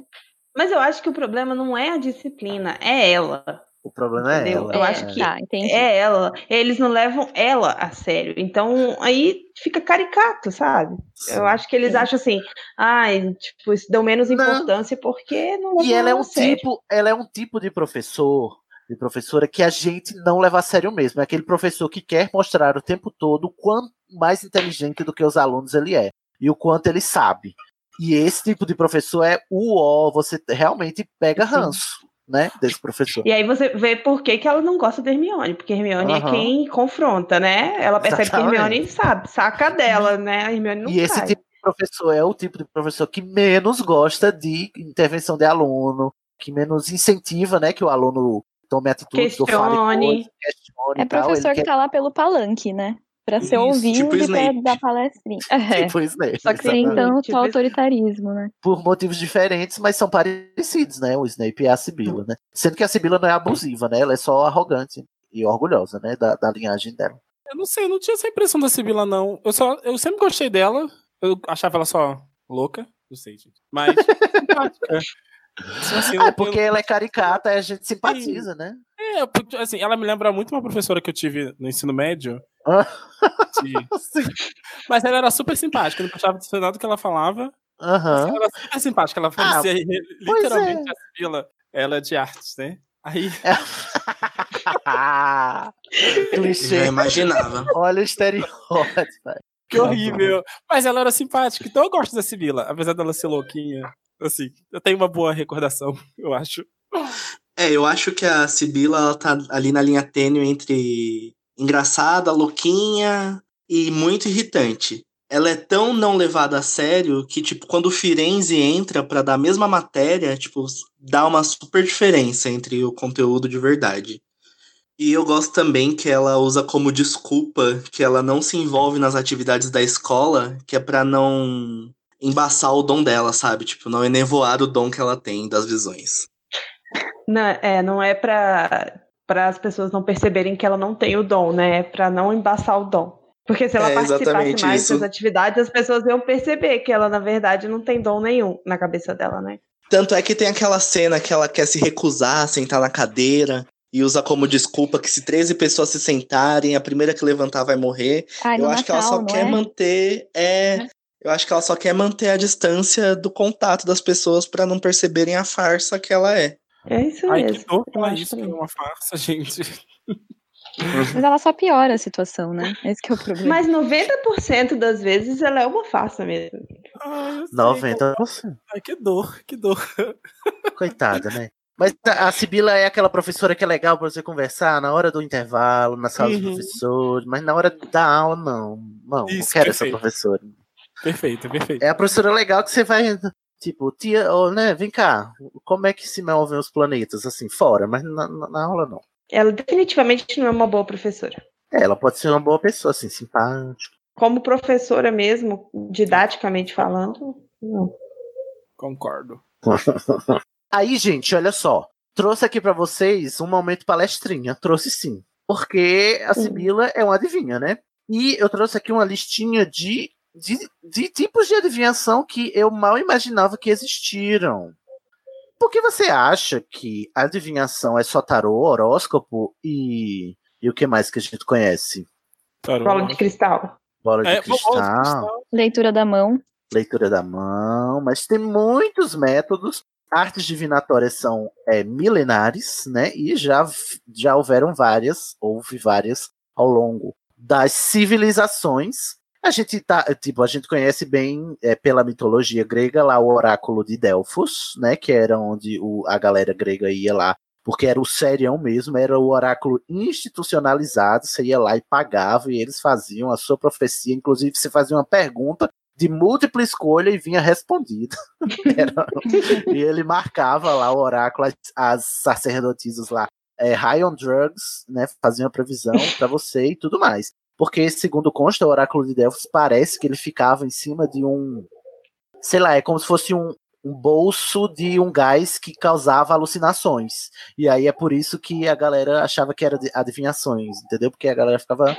mas eu acho que o problema não é a disciplina, é ela. O problema é Entendeu? ela. Eu é. acho que Tá, é ela. Eles não levam ela a sério. Então, aí fica caricato, sabe? Eu acho que eles Sim. acham assim, ai, tipo, isso deu menos Não. importância porque não levam E ela é a um sério. tipo, ela é um tipo de professor, de professora que a gente não leva a sério mesmo. É aquele professor que quer mostrar o tempo todo o quanto mais inteligente do que os alunos ele é e o quanto ele sabe. E esse tipo de professor é o ó, você realmente pega Sim. ranço, né, desse professor. E aí você vê por que, que ela não gosta da Hermione, porque Hermione Aham. é quem confronta, né? Ela percebe que Exatamente. Hermione sabe, saca dela, né? A Hermione não E esse tipo de professor é o tipo de professor que menos gosta de intervenção de aluno, que menos incentiva, né, que o aluno tome atitudes ou fale Questione. coisas, questione É tal. professor que quer tá lá pelo palanque, né? Pra ser Isso, ouvido tipo e pra dar palestrinha. É. tipo Snape, Só que sem exatamente. tanto Tipo autoritarismo, né? por motivos diferentes, mas são parecidos, né? O Snape e a Sibila, né? Sendo que a Sibila não é abusiva, né? Ela é só arrogante e orgulhosa, né? Da, da linhagem dela. Eu não sei, eu não tinha essa impressão da Sibila, não. Eu, só, eu sempre gostei dela. Eu achava ela só louca. Não sei, gente. Mas. simpática. Assim, Ah, eu- é porque ela é caricata e a gente simpatiza, né? É, porque, assim, ela me lembra muito uma professora que eu tive no ensino médio. Ah. de- Sim. Mas ela era super simpática, eu não atenção em nada do que ela falava. Aham. Ela era super simpática, ela parecia pois literalmente é. a Sibila, ela é de artes, né? Aí, Clichê. Já imaginava. Olha o estereótipo. que horrível. Mas ela era simpática, então eu gosto da Sibila, apesar dela ser louquinha. Assim, eu tenho uma boa recordação, eu acho. É, eu acho que a Sibila ela tá ali na linha tênue entre engraçada, louquinha e muito irritante. Ela é tão não levada a sério que, tipo, quando o Firenze entra pra dar a mesma matéria, tipo, dá uma super diferença entre o conteúdo de verdade. E eu gosto também que ela usa como desculpa que ela não se envolve nas atividades da escola, que é pra não embaçar o dom dela, sabe? Tipo, não enevoar o dom que ela tem das visões. Não, é, não é pra, pra as pessoas não perceberem que ela não tem o dom, né? É pra não embaçar o dom. Porque se ela É, participasse mais isso. das atividades, as pessoas iam perceber que ela, na verdade, não tem dom nenhum na cabeça dela, né? Tanto é que tem aquela cena que ela quer se recusar a sentar na cadeira e usa como desculpa que se 13 pessoas se sentarem, a primeira que levantar vai morrer. Ai, eu acho que ela só quer é? manter é, eu acho que ela só quer manter a distância do contato das pessoas pra não perceberem a farsa que ela é. É isso Ai, mesmo. que dor eu falar isso, que é uma farsa, gente. Mas ela só piora a situação, né? Esse que é o problema. Mas 90% das vezes ela é uma farsa mesmo. Ai, eu sei, 90%. Ai, que dor, que dor. Coitada, né? Mas a Sibila é aquela professora que é legal pra você conversar na hora do intervalo, na sala dos Uhum. professores, mas na hora da aula, não. Não, não Isso, quero essa perfeito. professora. Perfeito, perfeito. É a professora legal que você vai, tipo, tia, ô, né, vem cá, como é que se movem os planetas, assim, fora, mas na, na- na aula não. Ela definitivamente não é uma boa professora. É, ela pode ser uma boa pessoa, assim, simpática. Como professora mesmo, didaticamente falando, não. Concordo. Aí, gente, olha só. Trouxe aqui pra vocês um momento palestrinha. Trouxe sim. Porque a Sibila é uma adivinha, né? E eu trouxe aqui uma listinha de de, de tipos de adivinhação que eu mal imaginava que existiram. Por que você acha que a adivinhação é só tarô, horóscopo e, e o que mais que a gente conhece? Bola de cristal. Bola de É, bola de cristal, cristal. Leitura da mão. leitura da mão, mas tem muitos métodos. Artes divinatórias são é, milenares, né? E já, já houveram várias, houve várias ao longo das civilizações. A gente tá, tipo, a gente conhece bem é, pela mitologia grega lá o oráculo de Delfos, né? Que era onde o, a galera grega ia lá, porque era o serião mesmo, era o oráculo institucionalizado. Você ia lá e pagava e eles faziam a sua profecia. Inclusive, você fazia uma pergunta de múltipla escolha e vinha respondida. Era- e ele marcava lá o oráculo, as, as sacerdotisas lá, é, high on drugs, né? Faziam a previsão para você e tudo mais. Porque, segundo consta, o oráculo de Delfos parece que ele ficava em cima de um. Sei lá, é como se fosse um, um bolso de um gás que causava alucinações. E aí é por isso que a galera achava que era de- adivinhações, entendeu? Porque a galera ficava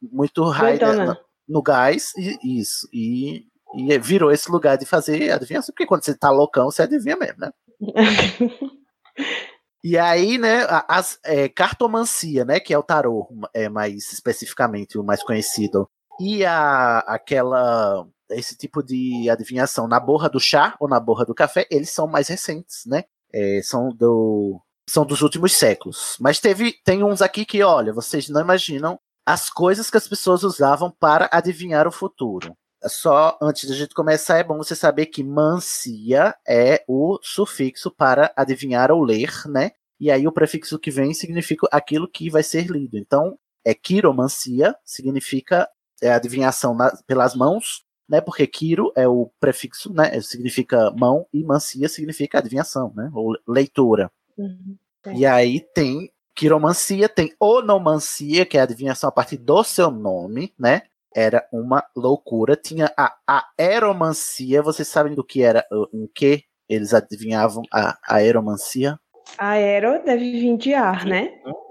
muito high né, no gás, e isso. E, e virou esse lugar de fazer adivinhação, porque quando você tá loucão, você adivinha mesmo, né? E aí, né, as, é, cartomancia, né, que é o tarô, é mais especificamente o mais conhecido, e a, aquela esse tipo de adivinhação na borra do chá ou na borra do café, eles são mais recentes, né? É, são do são dos últimos séculos. Mas teve tem uns aqui que, olha, vocês não imaginam as coisas que as pessoas usavam para adivinhar o futuro. Só antes da gente começar, é bom você saber que mancia é o sufixo para adivinhar ou ler, né? E aí o prefixo que vem significa aquilo que vai ser lido. Então, é quiromancia, significa é, adivinhação na- pelas mãos, né? Porque quiro é o prefixo, né? Significa mão, e mancia significa adivinhação, né? Ou leitura. Uhum. E aí tem quiromancia, tem onomancia, que é a adivinhação a partir do seu nome, né? Era uma loucura. Tinha a aeromancia, vocês sabem do que era, em que eles adivinhavam a aeromancia? Aero deve vir de ar, né?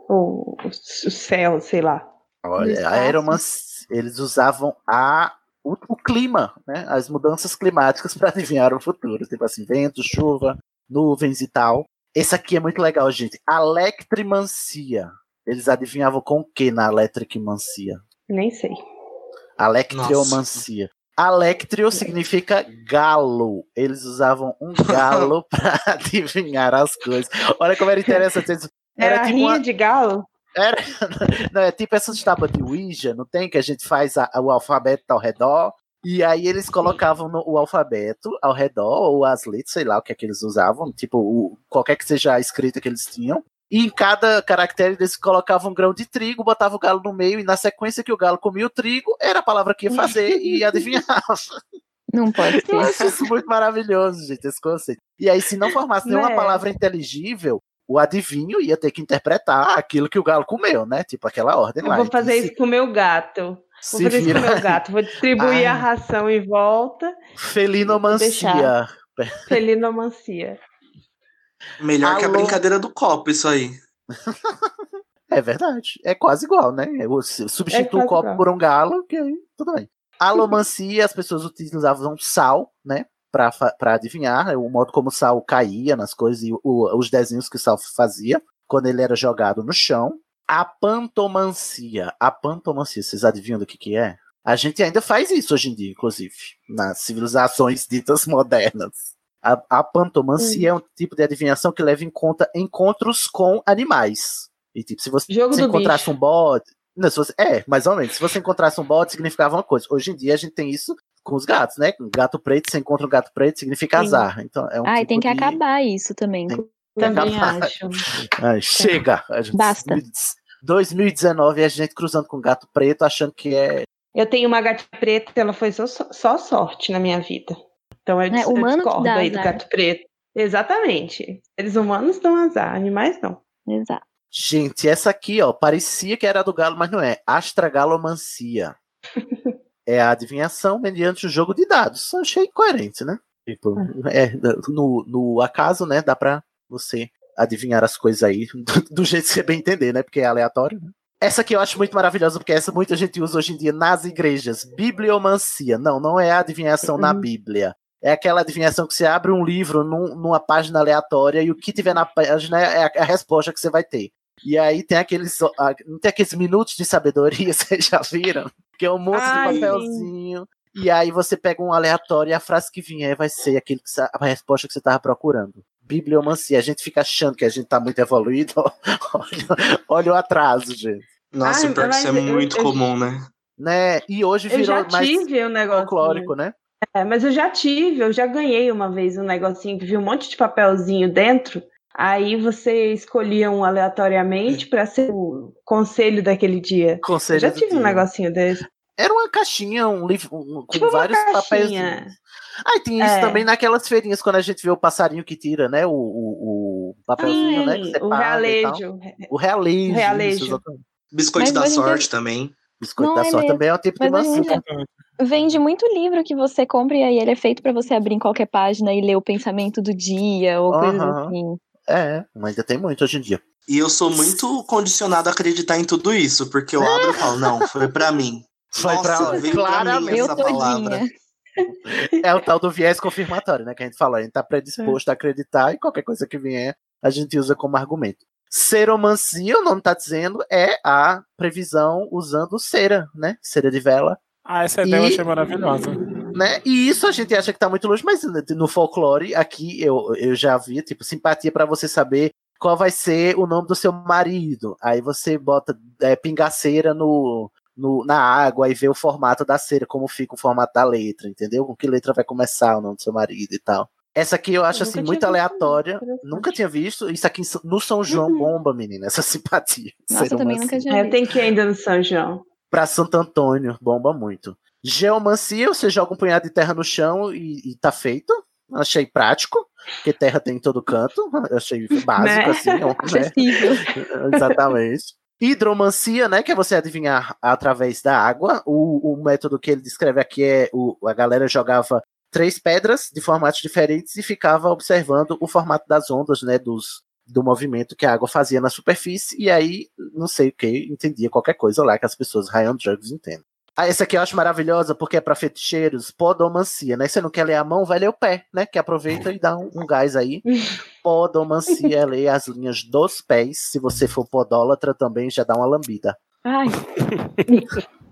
Ou o céu, sei lá. Olha, a aeromancia, eles usavam a, o, o clima, né? As mudanças climáticas para adivinhar o futuro. Tipo assim, vento, chuva, nuvens e tal. Esse aqui é muito legal, gente. Alectrimancia. Eles adivinhavam com o que na Electrimancia? Nem sei. Alectriomancia. Alectrio significa galo. Eles usavam um galo para adivinhar as coisas. Olha como era interessante. Era, Era tipo rinha uma- de galo? Era, não, é tipo essas tábuas de Ouija, não tem? Que a gente faz a- o alfabeto ao redor. E aí eles colocavam no- o alfabeto ao redor, ou as letras, sei lá o que é que eles usavam, tipo, o- qualquer que seja a escrita que eles tinham. E em cada caractere eles colocavam um grão de trigo, botavam o galo no meio, e na sequência que o galo comia o trigo, era a palavra que ia fazer e adivinhava. Não pode Eu acho ser. isso muito maravilhoso, gente, esse conceito. E aí, se não formasse nenhuma Né? palavra inteligível, o adivinho ia ter que interpretar aquilo que o galo comeu, né? Tipo aquela ordem Eu lá. vou fazer se- isso com o meu gato. Vou se fazer isso vira- com o meu gato. Vou distribuir Ai. a ração em volta. Felinomancia. Felinomancia. Melhor que a Alô? brincadeira do copo, isso aí. É verdade. É quase igual, né? Eu su- substituo É o copo igual. por um galo, que aí tudo bem. Alomancia, as pessoas utilizavam sal, né? Pra, adivinhar o modo como o sal caía nas coisas e o- os desenhos que o sal fazia quando ele era jogado no chão. A pantomancia. A pantomancia, vocês adivinham do que, que é? A gente ainda faz isso hoje em dia, inclusive, nas civilizações ditas modernas. A, a pantomancia é um tipo de adivinhação que leva em conta encontros com animais. E tipo, se você, Jogo se encontrasse bicho. um bode. Não, se você, é, mais ou menos. Se você encontrasse um bode, significava uma coisa. Hoje em dia a gente tem isso com os gatos, né? Um gato preto, você encontra um gato preto, significa Sim. azar. Então é um Ai, tipo tem que de- acabar isso também. Tem- Também acabar. acho. Ai, chega! Basta. 2019 a gente cruzando com um gato preto, achando que é. Eu tenho uma gata preta, ela foi só, só sorte na minha vida. Então eu, É, eu humano que discordo dá aí do azar. gato preto. Exatamente. Eles humanos dão azar, animais não. Exato. Gente, essa aqui, ó, parecia que era do galo, mas não é. Astragalomancia. é a adivinhação mediante o jogo de dados. Eu achei coerente, né? Tipo, é, no, no acaso, né? Dá pra você adivinhar as coisas aí do, do jeito que você bem entender, né? Porque é aleatório, né? Essa aqui eu acho muito maravilhosa, porque essa muita gente usa hoje em dia nas igrejas. Bibliomancia. Não, não é a adivinhação na Bíblia. É aquela adivinhação que você abre um livro num- numa página aleatória e o que tiver na página é a, é a resposta que você vai ter. E aí tem aqueles. Não tem aqueles minutos de sabedoria, vocês já viram? Que é um monte Ai, de papelzinho. E aí você pega um aleatório e a frase que vier vai ser aquele que, a resposta que você tava procurando. Bibliomancia. A gente fica achando que a gente tá muito evoluído. olha, olha o atraso, gente. Nossa, Ai, pior que isso é eu- muito eu- comum, né? Né? E hoje Eu virou mais tive um negócio. folclórico, né? É, mas eu já tive, eu já ganhei uma vez um negocinho que viu um monte de papelzinho dentro. Aí você escolhia um aleatoriamente para ser o conselho daquele dia. Conselho eu já tive um dia. negocinho desse. Era uma caixinha, um livro um- com Tipo vários papéis. Ah, e tem isso É. também naquelas feirinhas, quando a gente vê o passarinho que tira, né? O, o, o papelzinho, né? Que o realejo. O realejo. O realejo. Biscoito Mas da sorte também. Biscoito Não da é sorte mesmo. também é um tipo de Mas em maçã. Vende muito livro que você compra e aí ele é feito pra você abrir em qualquer página e ler o pensamento do dia ou coisas Aham. assim. É, mas ainda tem muito hoje em dia. E eu sou muito condicionado a acreditar em tudo isso, porque eu abro e falo, não, foi pra mim. Foi Nossa, pra- veio pra mim essa palavra. É o tal do viés confirmatório, né? Que a gente fala, a gente tá predisposto a acreditar e qualquer coisa que vier a gente usa como argumento. Seromancia, o nome tá dizendo, é a previsão usando cera, né? Cera de vela. Ah, essa ideia eu E- achei maravilhosa. né? E isso a gente acha que tá muito longe, mas no folclore, aqui eu, eu já vi, tipo, simpatia pra você saber qual vai ser o nome do seu marido. Aí você bota é, pingaceira no, no, na água e vê o formato da cera, como fica o formato da letra, entendeu? Com que letra vai começar o nome do seu marido e tal. Essa aqui eu acho Eu assim nunca muito aleatória. Nunca tinha visto. Isso aqui no São João Uhum. bomba, menina, essa simpatia. Nossa, eu também nunca Seromancia. tinha É, visto. tem que ir ainda no São João. Pra Santo Antônio, bomba muito. Geomancia, você joga um punhado de terra no chão e, e tá feito. Achei prático, porque terra tem em todo canto. Achei básico, Né? assim. né? Exatamente. Hidromancia, né? Que é você adivinhar através da água. O, o método que ele descreve aqui é o, a galera jogava três pedras de formatos diferentes e ficava observando o formato das ondas, né? Dos, do movimento que a água fazia na superfície. E aí, não sei o que, entendia qualquer coisa lá que as pessoas Ryan Drugs entendem. Ah, essa aqui eu acho maravilhosa porque é pra feticheiros, podomancia, né? Você não quer ler a mão, vai ler o pé, né? Que aproveita e dá um, um gás aí. Podomancia é ler as linhas dos pés. Se você for podólatra também, já dá uma lambida. Ai,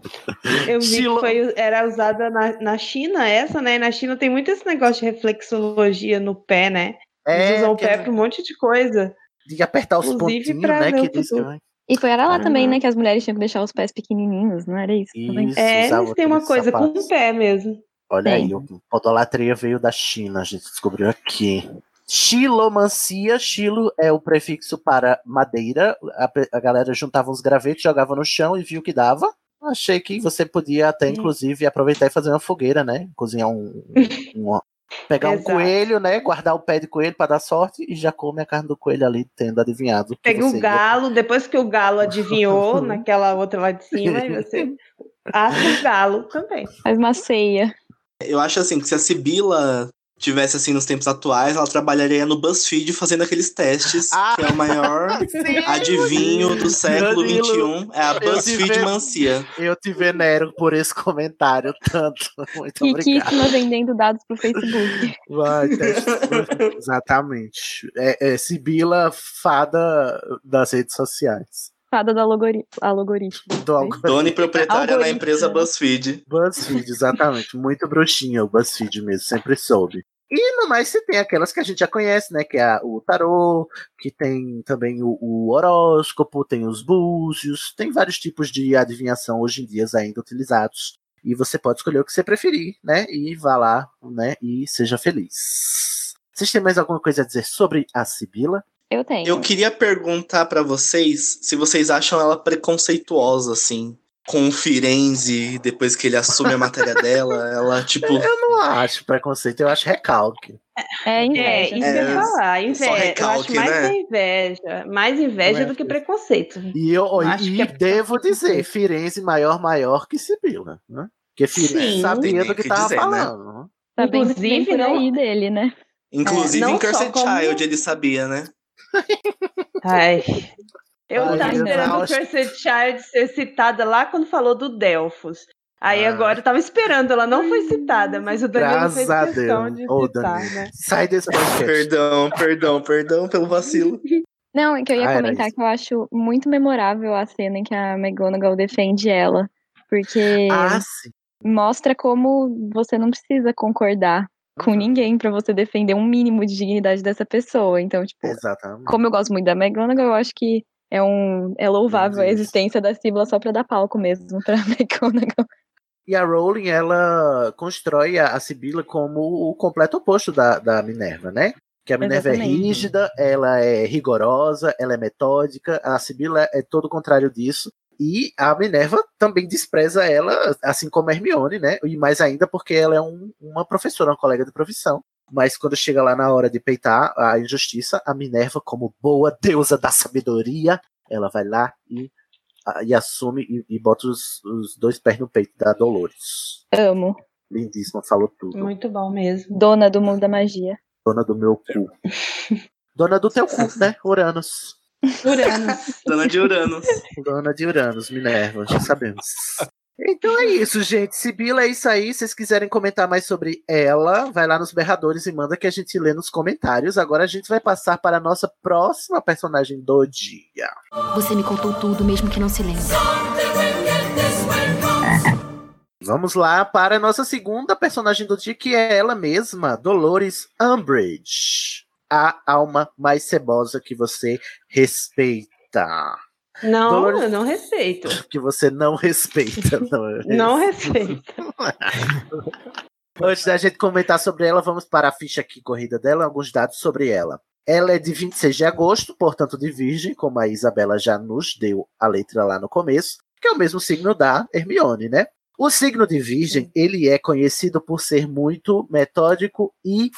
Eu vi que foi, era usada na, na China essa, né? Na China tem muito esse negócio de reflexologia no pé, né? Eles É, usam o pé pra um monte de coisa. de apertar os Inclusive pontinhos, né? Que diz que vai. E foi era lá também, Uhum. né, que as mulheres tinham que deixar os pés pequenininhos, não era isso? também? Isso, É, eles têm uma coisa com sapatos. o pé mesmo. Olha Tem. aí, o podolatria veio da China, a gente descobriu aqui. Xilomancia, xilo é o prefixo para madeira. A, a galera juntava uns gravetos, jogava no chão e viu o que dava. Achei que você podia até, inclusive, aproveitar e fazer uma fogueira, né? Cozinhar um. um- pegar um Exato. coelho, né? Guardar o pé de coelho para dar sorte e já come a carne do coelho ali, tendo adivinhado. que Pega o ia- galo, depois que o galo adivinhou naquela outra lá de cima, e você assa o galo também. Faz uma ceia. Eu acho assim que se a Sibila tivesse assim nos tempos atuais, ela trabalharia no BuzzFeed fazendo aqueles testes, Ah! que é o maior adivinho do século XXI, é a BuzzFeed Mancia. Eu te venero por esse comentário tanto. Muito obrigado. Riquíssima vendendo dados pro Facebook. Vai, teste. Exatamente. É, é Sibila, fada das redes sociais. Fada do alogori- algoritmo. Do algoritmo. Dona e proprietária da empresa? BuzzFeed. BuzzFeed, exatamente. Muito bruxinha o BuzzFeed mesmo, sempre soube. E no mais você tem aquelas que a gente já conhece, né? Que é o tarô, que tem também o, o horóscopo, tem os búzios, tem vários tipos de adivinhação hoje em dia ainda utilizados. E você pode escolher o que você preferir, né? E vá lá, né? E seja feliz. Vocês têm mais alguma coisa a dizer sobre a Sibila? Eu tenho. Eu queria perguntar pra vocês se vocês acham ela preconceituosa, assim. Com o Firenze, depois que ele assume a matéria dela, ela, tipo. Eu não acho preconceito, eu acho recalque. É É, inveja. isso que eu ia É, falar, inveja. eu acho recalque, mais né? inveja. Mais inveja é do que preconceito. E eu Acho e que é devo dizer, Firenze maior, maior que Sibila, né? Porque Firenze Sim. sabia Tem do que que tava dizer, né? falando. né? Tá Inclusive, não- aí dele, né? Inclusive não em Cursed como- Child ele sabia, né? Ai. Eu Olha, tava eu esperando o Cursed Child ser citada lá quando falou do Delphos. Aí Ah. agora eu tava esperando, ela não foi citada, mas o Danilo fez Graças a questão Deus. de Ô, citar, Danilo. né? Sai desse podcast. Perdão, perdão, perdão pelo vacilo. Não, é que eu ia Ah, comentar que eu acho muito memorável a cena em que a McGonagall defende ela. Porque Ah, mostra como você não precisa concordar Uhum. com ninguém pra você defender um mínimo de dignidade dessa pessoa. Então, tipo, Exatamente. como eu gosto muito da McGonagall, eu acho que é um é louvável a existência da Síbila só pra dar palco mesmo pra McGonagall. E a Rowling, ela constrói a, a Sibila como o completo oposto da, da Minerva, né? Que a Minerva é Exatamente. rígida, ela é rigorosa, ela é metódica. A Sibila é todo o contrário disso. E a Minerva também despreza ela, assim como a Hermione, né? E mais ainda porque ela é um- uma professora, uma colega de profissão. Mas quando chega lá na hora de peitar a injustiça, a Minerva, como boa deusa da sabedoria, ela vai lá e, a- e assume e, e bota os, os dois pés no peito da Dolores. Amo. Lindíssima, falou tudo. Muito bom mesmo. Dona do mundo da magia. Dona do meu cu. Dona do teu cu, né? Uranus. Uranus. Dona de Uranus. Dona de Uranus, Minerva, já sabemos. Então é isso, gente. Sibila, é isso aí. Se vocês quiserem comentar mais sobre ela, vai lá nos berradores e manda que a gente lê nos comentários. Agora a gente vai passar para a nossa próxima personagem do dia. Você me contou tudo, mesmo que não se lembre. Vamos lá para a nossa segunda personagem do dia, que é ela mesma, Dolores Umbridge. A alma mais cebosa que você respeita. Não, Dolores- eu não respeito. Que você não respeita. Não, é Não respeito. Antes da gente comentar sobre ela, vamos para a ficha aqui corrida dela, alguns dados sobre ela. Ela é de 26 de agosto, portanto de virgem, como a Isabela já nos deu a letra lá no começo, que é o mesmo signo da Hermione, né? O signo de virgem, ele é conhecido por ser muito metódico e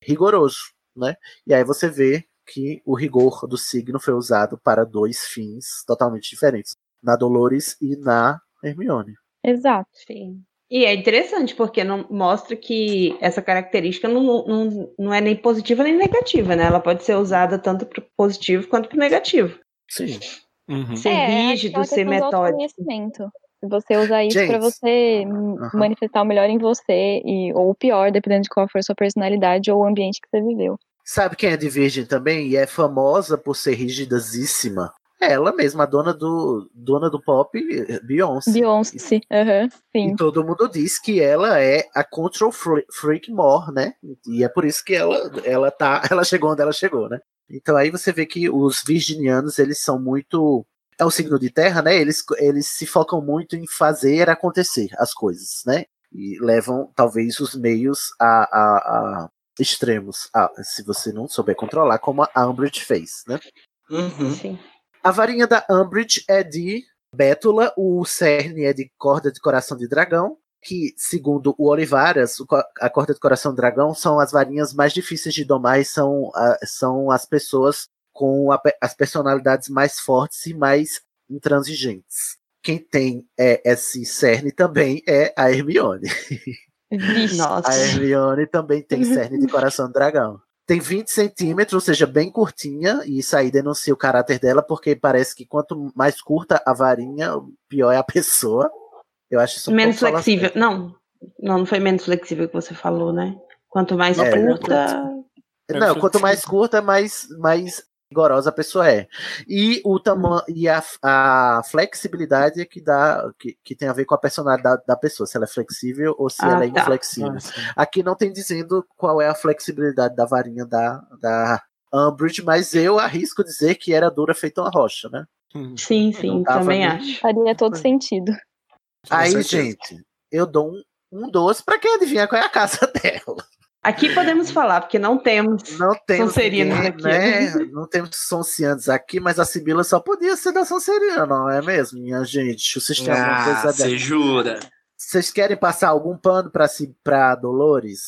rigoroso, né? E aí você vê que o rigor do signo foi usado para dois fins totalmente diferentes, na Dolores e na Hermione. Exato. Sim. E é interessante, porque não mostra que essa característica não, não, não é nem positiva nem negativa, né? Ela pode ser usada tanto para positivo quanto para negativo. Sim. Uhum. Ser É, rígido, ser metódico. você usar isso Gente. você hum, Aham. manifestar o melhor em você, e, ou o pior, dependendo de qual for a sua personalidade ou o ambiente que você viveu. Sabe quem é de virgem também e é famosa por ser rigidazíssima? Ela mesma, a dona do, dona do pop, Beyoncé. Beyoncé, aham, sim. E todo mundo diz que ela é a control fre- freak more, né? E é por isso que ela, ela tá, ela chegou onde ela chegou, né? Então aí você vê que os virginianos, eles são muito é o signo de terra, né? Eles, eles se focam muito em fazer acontecer as coisas, né? E levam talvez os meios a, a, a extremos, a- se você não souber controlar, como a Umbridge fez, né? Uhum. Sim. A varinha da Umbridge é de Bétula, o cerne é de corda de coração de dragão, que, segundo o Olivaras, a corda de coração de dragão são as varinhas mais difíceis de domar e são, ah, são as pessoas com a as personalidades mais fortes e mais intransigentes. Quem tem é, esse cerne também é a Hermione. Vixe. Nossa. A Hermione também tem cerne de coração de dragão. Tem 20 centímetros, ou seja, bem curtinha, e isso aí denuncia o caráter dela, porque parece que quanto mais curta a varinha, pior é a pessoa. Eu acho isso um menos flexível. falastrante. Não, não, não foi menos flexível que você falou, né? Quanto mais É, curta. Não, quanto mais curta, mais, mais rigorosa a pessoa é. E o tamanho e a, a flexibilidade é que dá que, que tem a ver com a personalidade da pessoa, se ela é flexível ou se Ah, ela é tá. inflexível. Aqui não tem dizendo qual é a flexibilidade da varinha da, da Umbridge, mas eu arrisco dizer que era dura feita uma rocha, né? Sim, sim, tava também nem- acho. Faria todo sentido. Aí, gente, eu dou um, um doce pra quem adivinhar qual é a casa dela. Aqui podemos falar, porque não temos. Não temos Sonserinos ninguém, aqui. né? Não temos Sonsianos aqui, mas a Sibila só podia ser da Sonserina, não é mesmo, minha gente? Vocês têm alguma Ah, coisa você jura? Vocês querem passar algum pano pra, si, pra Dolores?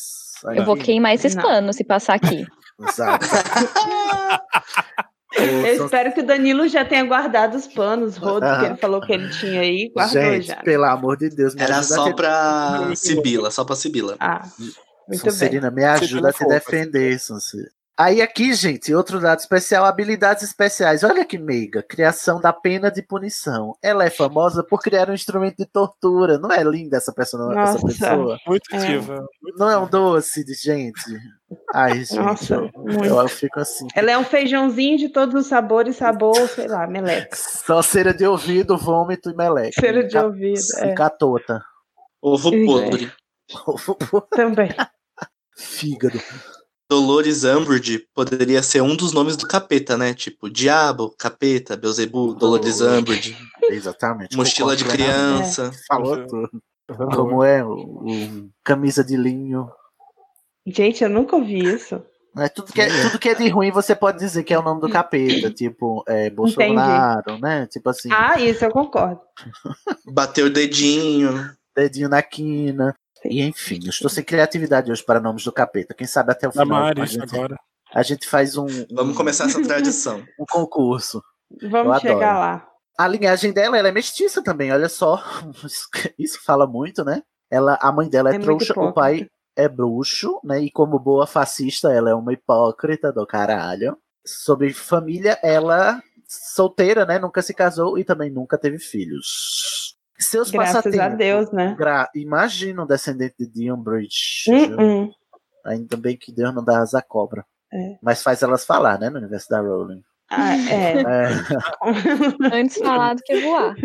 Eu vou queimar esses Não. panos se passar aqui. Exato. Eu espero que o Danilo já tenha guardado os panos, Rodo, Aham. que ele falou que ele tinha aí, guardou Gente, já. pelo amor de Deus, me Era só pra Sibila, só pra Sibila. Ah, muito Sonserina, me Você ajuda a te defender, Sonserina. Aí aqui, gente, outro dado especial, habilidades especiais. Olha que meiga, criação da pena de punição. Ela é famosa por criar um instrumento de tortura. Não é linda essa pessoa? Essa Nossa. pessoa? Muito É. ativa. Não é um doce de gente? Ai, gente, Nossa, eu, eu fico assim. Ela é um feijãozinho de todos os sabores, sabor, sei lá, meleca. Só cera de ouvido, vômito e meleca. Cera de Ca- ouvido, E é. catota. Ovo É. podre. Também. Fígado. Dolores Umbridge poderia ser um dos nomes do capeta, né? Tipo, Diabo, Capeta, Beuzebu, Dolores Umbridge, Exatamente. Mochila de criança. Falou tudo. Como é o, o camisa de linho. Gente, eu nunca ouvi isso. É, tudo, que é, tudo que é de ruim você pode dizer que é o nome do capeta, tipo é, Bolsonaro, né? Tipo assim, Ah, isso eu concordo. Bateu o dedinho. dedinho na quina. E enfim, eu estou sem criatividade hoje para nomes do capeta. Quem sabe até o final a gente, agora. a gente faz um, Vamos começar essa tradição. um concurso. Vamos Eu chegar adoro. lá. A linhagem dela ela é mestiça também, olha só. Isso fala muito, né? Ela, a mãe dela é, É trouxa, o pai é bruxo, né? E como boa fascista, ela é uma hipócrita do caralho. Sobre família, ela solteira, né? Nunca se casou e também nunca teve filhos. Seus Graças a passatempos. Deus, né? Gra Imagina um descendente de Dion Bridge. Hum, hum. Ainda bem que Deus não dá asa à cobra. É. Mas faz elas falar, né? No universo da Rowling. Ah, é. É. Antes falar do que voar.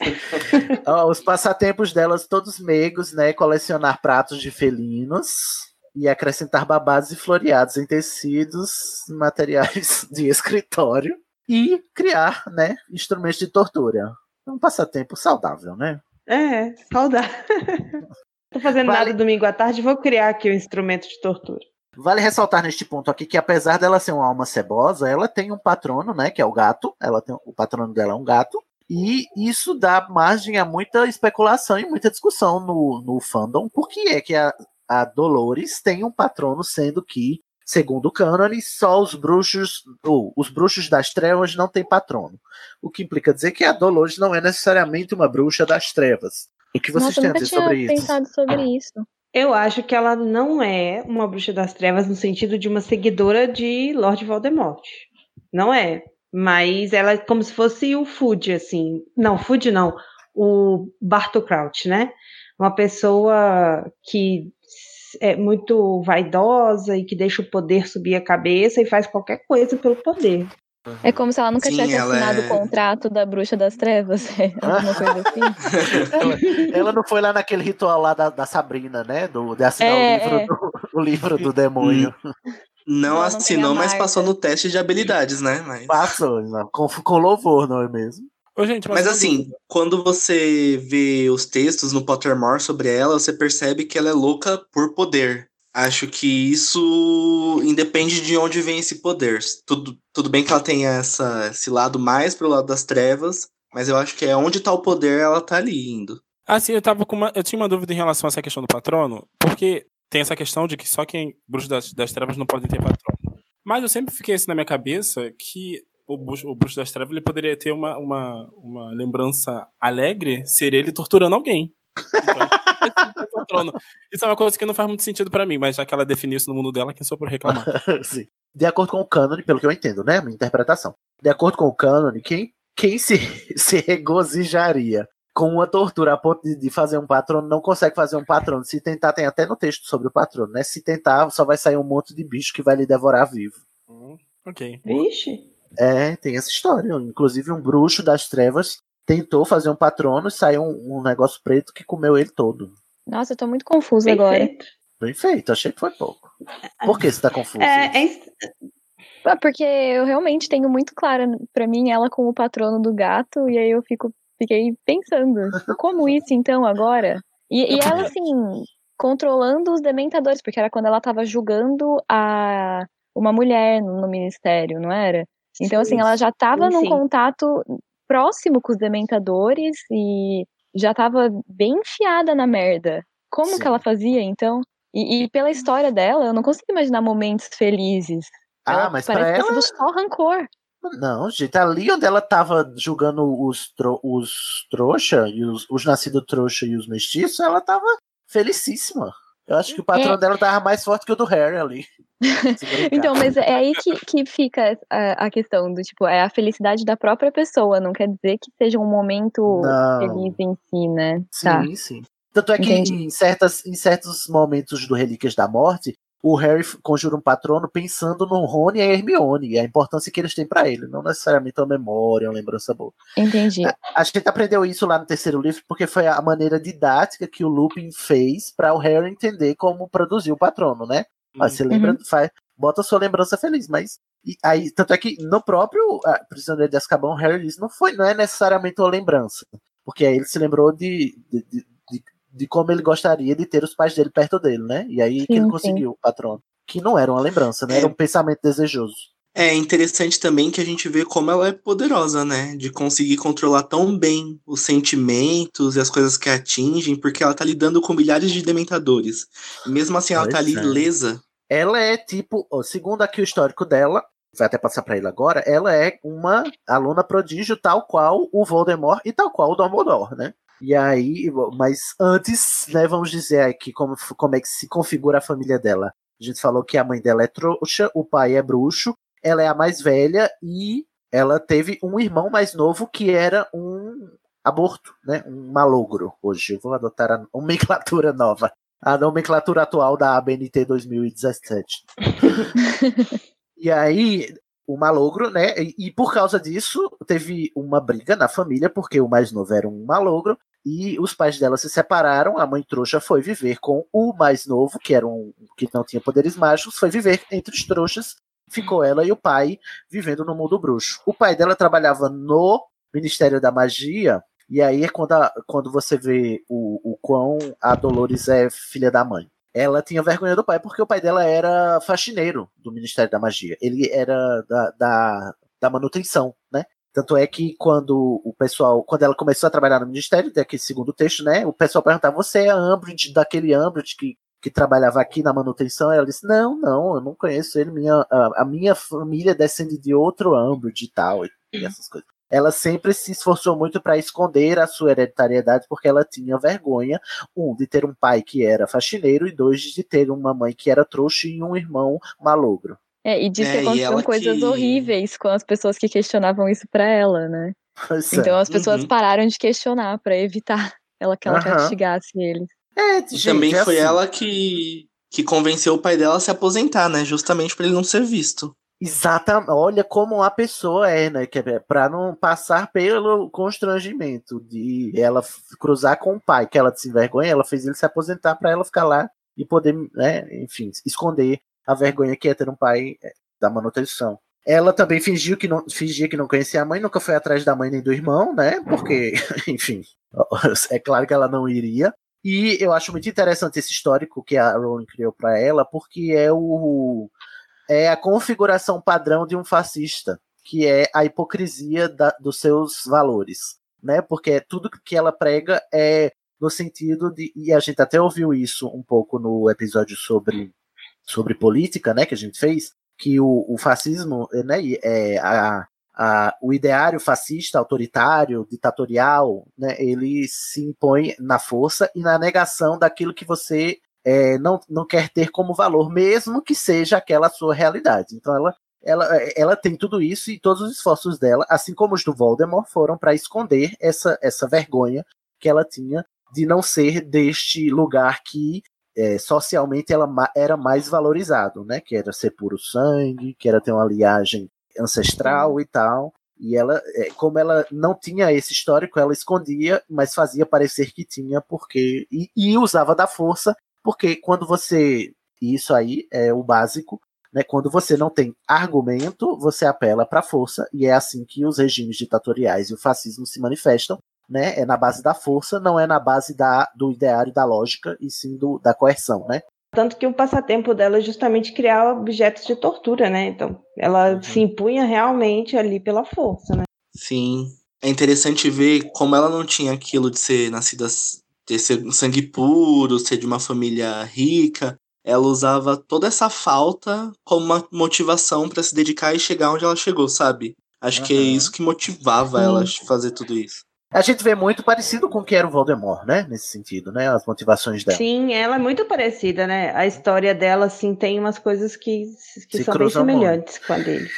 Ó, os passatempos delas todos meigos, né? Colecionar pratos de felinos e acrescentar babados e floreados em tecidos, materiais de escritório e criar, né? Instrumentos de tortura. Um passatempo saudável, né? É, saudável. Tô fazendo Vale. nada domingo à tarde, vou criar aqui um instrumento de tortura. Vale ressaltar neste ponto aqui que apesar dela ser uma alma cebosa, ela tem um patrono, né? Que é o gato. Ela tem o patrono dela é um gato. E isso dá margem a muita especulação e muita discussão no, no fandom. Por que é que a, a Dolores tem um patrono, sendo que, segundo o cânone, só os bruxos, ou os bruxos das trevas não têm patrono. O que implica dizer que a Dolores não é necessariamente uma bruxa das trevas. O que vocês Nossa, eu têm a dizer sobre isso? pensado sobre isso. Eu acho que ela não é uma bruxa das trevas no sentido de uma seguidora de Lord Voldemort. Não é. Mas ela é como se fosse o Food, assim. Não, Food não. O Bartol Crouch, né? Uma pessoa que é muito vaidosa e que deixa o poder subir a cabeça e faz qualquer coisa pelo poder. É como se ela nunca Sim, tivesse ela assinado é- o contrato da bruxa das trevas. É alguma coisa assim. ela, ela não foi lá naquele ritual lá da, da Sabrina, né? Do, de assinar É, o, livro é. do, o livro do demônio. Não não assinou, mas marca. passou no teste de habilidades, né? Mas, Passou, não, com, com louvor, não é mesmo? Ô, gente, mas uma assim, dúvida. quando você vê os textos no Pottermore sobre ela, você percebe que ela é louca por poder. Acho que isso independe de onde vem esse poder. Tudo, tudo bem que ela tem essa, esse lado mais pro lado das trevas, mas eu acho que é onde tá o poder, ela tá ali indo. Ah, sim, eu tava com uma. Eu tinha uma dúvida em relação a essa questão do patrono, porque tem essa questão de que só quem. Bruxos das, das trevas não podem ter patrono. Mas eu sempre fiquei assim na minha cabeça que o bruxo, o bruxo das trevas ele poderia ter uma, uma, uma lembrança alegre ser ele torturando alguém. Então, é. Isso é uma coisa que não faz muito sentido pra mim, mas já que ela definiu isso no mundo dela, quem sou por reclamar? Sim. De acordo com o cânone, pelo que eu entendo, né? Minha interpretação. De acordo com o cânone, quem, quem se, se regozijaria com uma tortura a ponto de, de fazer um patrono não consegue fazer um patrono. Se tentar, tem até no texto sobre o patrono, né? Se tentar, só vai sair um monte de bicho que vai lhe devorar vivo. Hum, ok. Vixe. É, tem essa história. Inclusive, um bruxo das trevas tentou fazer um patrono e saiu um, um negócio preto que comeu ele todo. Nossa, eu tô muito confusa agora. Perfeito. Bem feito, achei que foi pouco. Por que você tá confuso? É, é Ah, Porque eu realmente tenho muito clara pra mim ela como o patrono do gato, e aí eu fico, fiquei pensando, como isso então agora? E, e ela, assim, controlando os dementadores, porque era quando ela tava julgando a uma mulher no, no ministério, não era? Então, assim, ela já tava Sim, num contato próximo com os dementadores e já tava bem enfiada na merda. Como Sim. que ela fazia, então? E, e pela história dela, eu não consigo imaginar momentos felizes. Ah, Ela mas pra parece ter ela- só rancor. Não, gente, ali onde ela tava julgando os, tro os trouxa, e os, os nascidos trouxa e os mestiços, ela tava felicíssima. Eu acho que o patrão É. dela tava mais forte que o do Harry ali. Então, mas é aí que, que fica a, a questão do tipo, é a felicidade da própria pessoa, não quer dizer que seja um momento Não. feliz em si, né? Sim, Tá. sim. Tanto é que Entendi. em, certas, em certos momentos do Relíquias da Morte, o Harry conjura um patrono pensando no Rony e a Hermione, e a importância que eles têm pra ele, não necessariamente uma memória, uma lembrança boa. Entendi. A gente aprendeu isso lá no terceiro livro porque foi a maneira didática que o Lupin fez para o Harry entender como produzir o patrono, né? Mas você lembra, Uhum. faz, bota sua lembrança feliz, mas e aí tanto é que no próprio ah, Prisioneiro de Azkaban, o Harry diz não foi, não é necessariamente uma lembrança, porque aí ele se lembrou de, de, de, de- como ele gostaria de ter os pais dele perto dele, né? E aí que Sim, ele sim. conseguiu o patrono, que não era uma lembrança, né? Era um pensamento desejoso. É interessante também que a gente vê como ela é poderosa, né? De conseguir controlar tão bem os sentimentos e as coisas que a atingem, porque ela tá lidando com milhares de dementadores. E mesmo assim, ela tá Pois ali é. lesa. Ela é tipo, segundo aqui o histórico dela, vai até passar pra ele agora, ela é uma aluna prodígio tal qual o Voldemort e tal qual o Dumbledore, né? E aí, mas antes, né, vamos dizer aqui como, como é que se configura a família dela. A gente falou que a mãe dela é trouxa, o pai é bruxo, ela é a mais velha e ela teve um irmão mais novo que era um aborto, né? Um malogro. Hoje eu vou adotar a nomenclatura nova. A nomenclatura atual da ABNT 2017. e aí, o malogro, né? E, e por causa disso, teve uma briga na família, porque o mais novo era um malogro, e os pais dela se separaram. A mãe trouxa foi viver com o mais novo, que era um que não tinha poderes mágicos, foi viver entre os trouxas. Ficou ela e o pai vivendo no mundo bruxo. O pai dela trabalhava no Ministério da Magia, e aí é quando, a- quando você vê o, o quão a Dolores é filha da mãe. Ela tinha vergonha do pai porque o pai dela era faxineiro do Ministério da Magia. Ele era da, da, da manutenção, né? Tanto é que quando o pessoal, quando ela começou a trabalhar no Ministério, daquele segundo texto, né? O pessoal perguntava: você é a Umbridge daquele Umbridge que, que trabalhava aqui na manutenção? Ela disse: não, não, eu não conheço ele. Minha, a, a minha família descende de outro Umbridge e tal, e, e essas coisas ela sempre se esforçou muito para esconder a sua hereditariedade, porque ela tinha vergonha, um, de ter um pai que era faxineiro, e dois, de ter uma mãe que era trouxa e um irmão malogro. É, e diz É, que e aconteciam coisas que- horríveis com as pessoas que questionavam isso pra ela, né? Pois é. Então as pessoas Uhum. pararam de questionar pra evitar ela que ela Aham. castigasse eles. É, E também é foi assim. ela que, que convenceu o pai dela a se aposentar, né? Justamente pra ele não ser visto. Exatamente. Olha como a pessoa é, né? Que é para não passar pelo constrangimento de ela cruzar com o pai, que ela se envergonha, ela fez ele se aposentar para ela ficar lá e poder, né, enfim, esconder a vergonha que é ter um pai é, da manutenção. Ela também fingiu que não, fingia que não conhecia a mãe, nunca foi atrás da mãe nem do irmão, né? Porque, enfim, é claro que ela não iria. E eu acho muito interessante esse histórico que a Rowling criou para ela, porque é o é a configuração padrão de um fascista, que é a hipocrisia da- dos seus valores, né? Porque tudo que ela prega é no sentido de e a gente até ouviu isso um pouco no episódio sobre sobre política, né? Que a gente fez que o, o fascismo, né? É, a, a, o ideário fascista, autoritário, ditatorial, né? Ele se impõe na força e na negação daquilo que você é, não, não quer ter como valor, mesmo que seja aquela sua realidade. Então ela, ela, ela tem tudo isso e todos os esforços dela, assim como os do Voldemort, foram para esconder essa, essa vergonha que ela tinha de não ser deste lugar que é, socialmente ela era mais valorizado, né? Que era ser puro sangue, que era ter uma liagem ancestral e tal. E ela, é, como ela não tinha esse histórico, ela escondia, mas fazia parecer que tinha, porque. E, e usava da força, porque quando você. e Isso aí é o básico, né? Quando você não tem argumento, você apela para a força, e é assim que os regimes ditatoriais e o fascismo se manifestam, né? É na base da força, não é na base da, do ideário da lógica, e sim do, da coerção, né? Tanto que o passatempo dela é justamente criar objetos de tortura, né? Então, ela se impunha realmente ali pela força, né? Sim. É interessante ver como ela não tinha aquilo de ser nascida, ter ser um sangue puro, ser de uma família rica. Ela usava toda essa falta como uma motivação pra se dedicar e chegar onde ela chegou, sabe? Acho que é isso que motivava Sim. ela a fazer tudo isso. A gente vê muito parecido com o que era o Voldemort, né? Nesse sentido, né? As motivações dela. Sim, ela é muito parecida, né? A história dela, assim, tem umas coisas que, que Se são bem cruzam muito. semelhantes com a dele.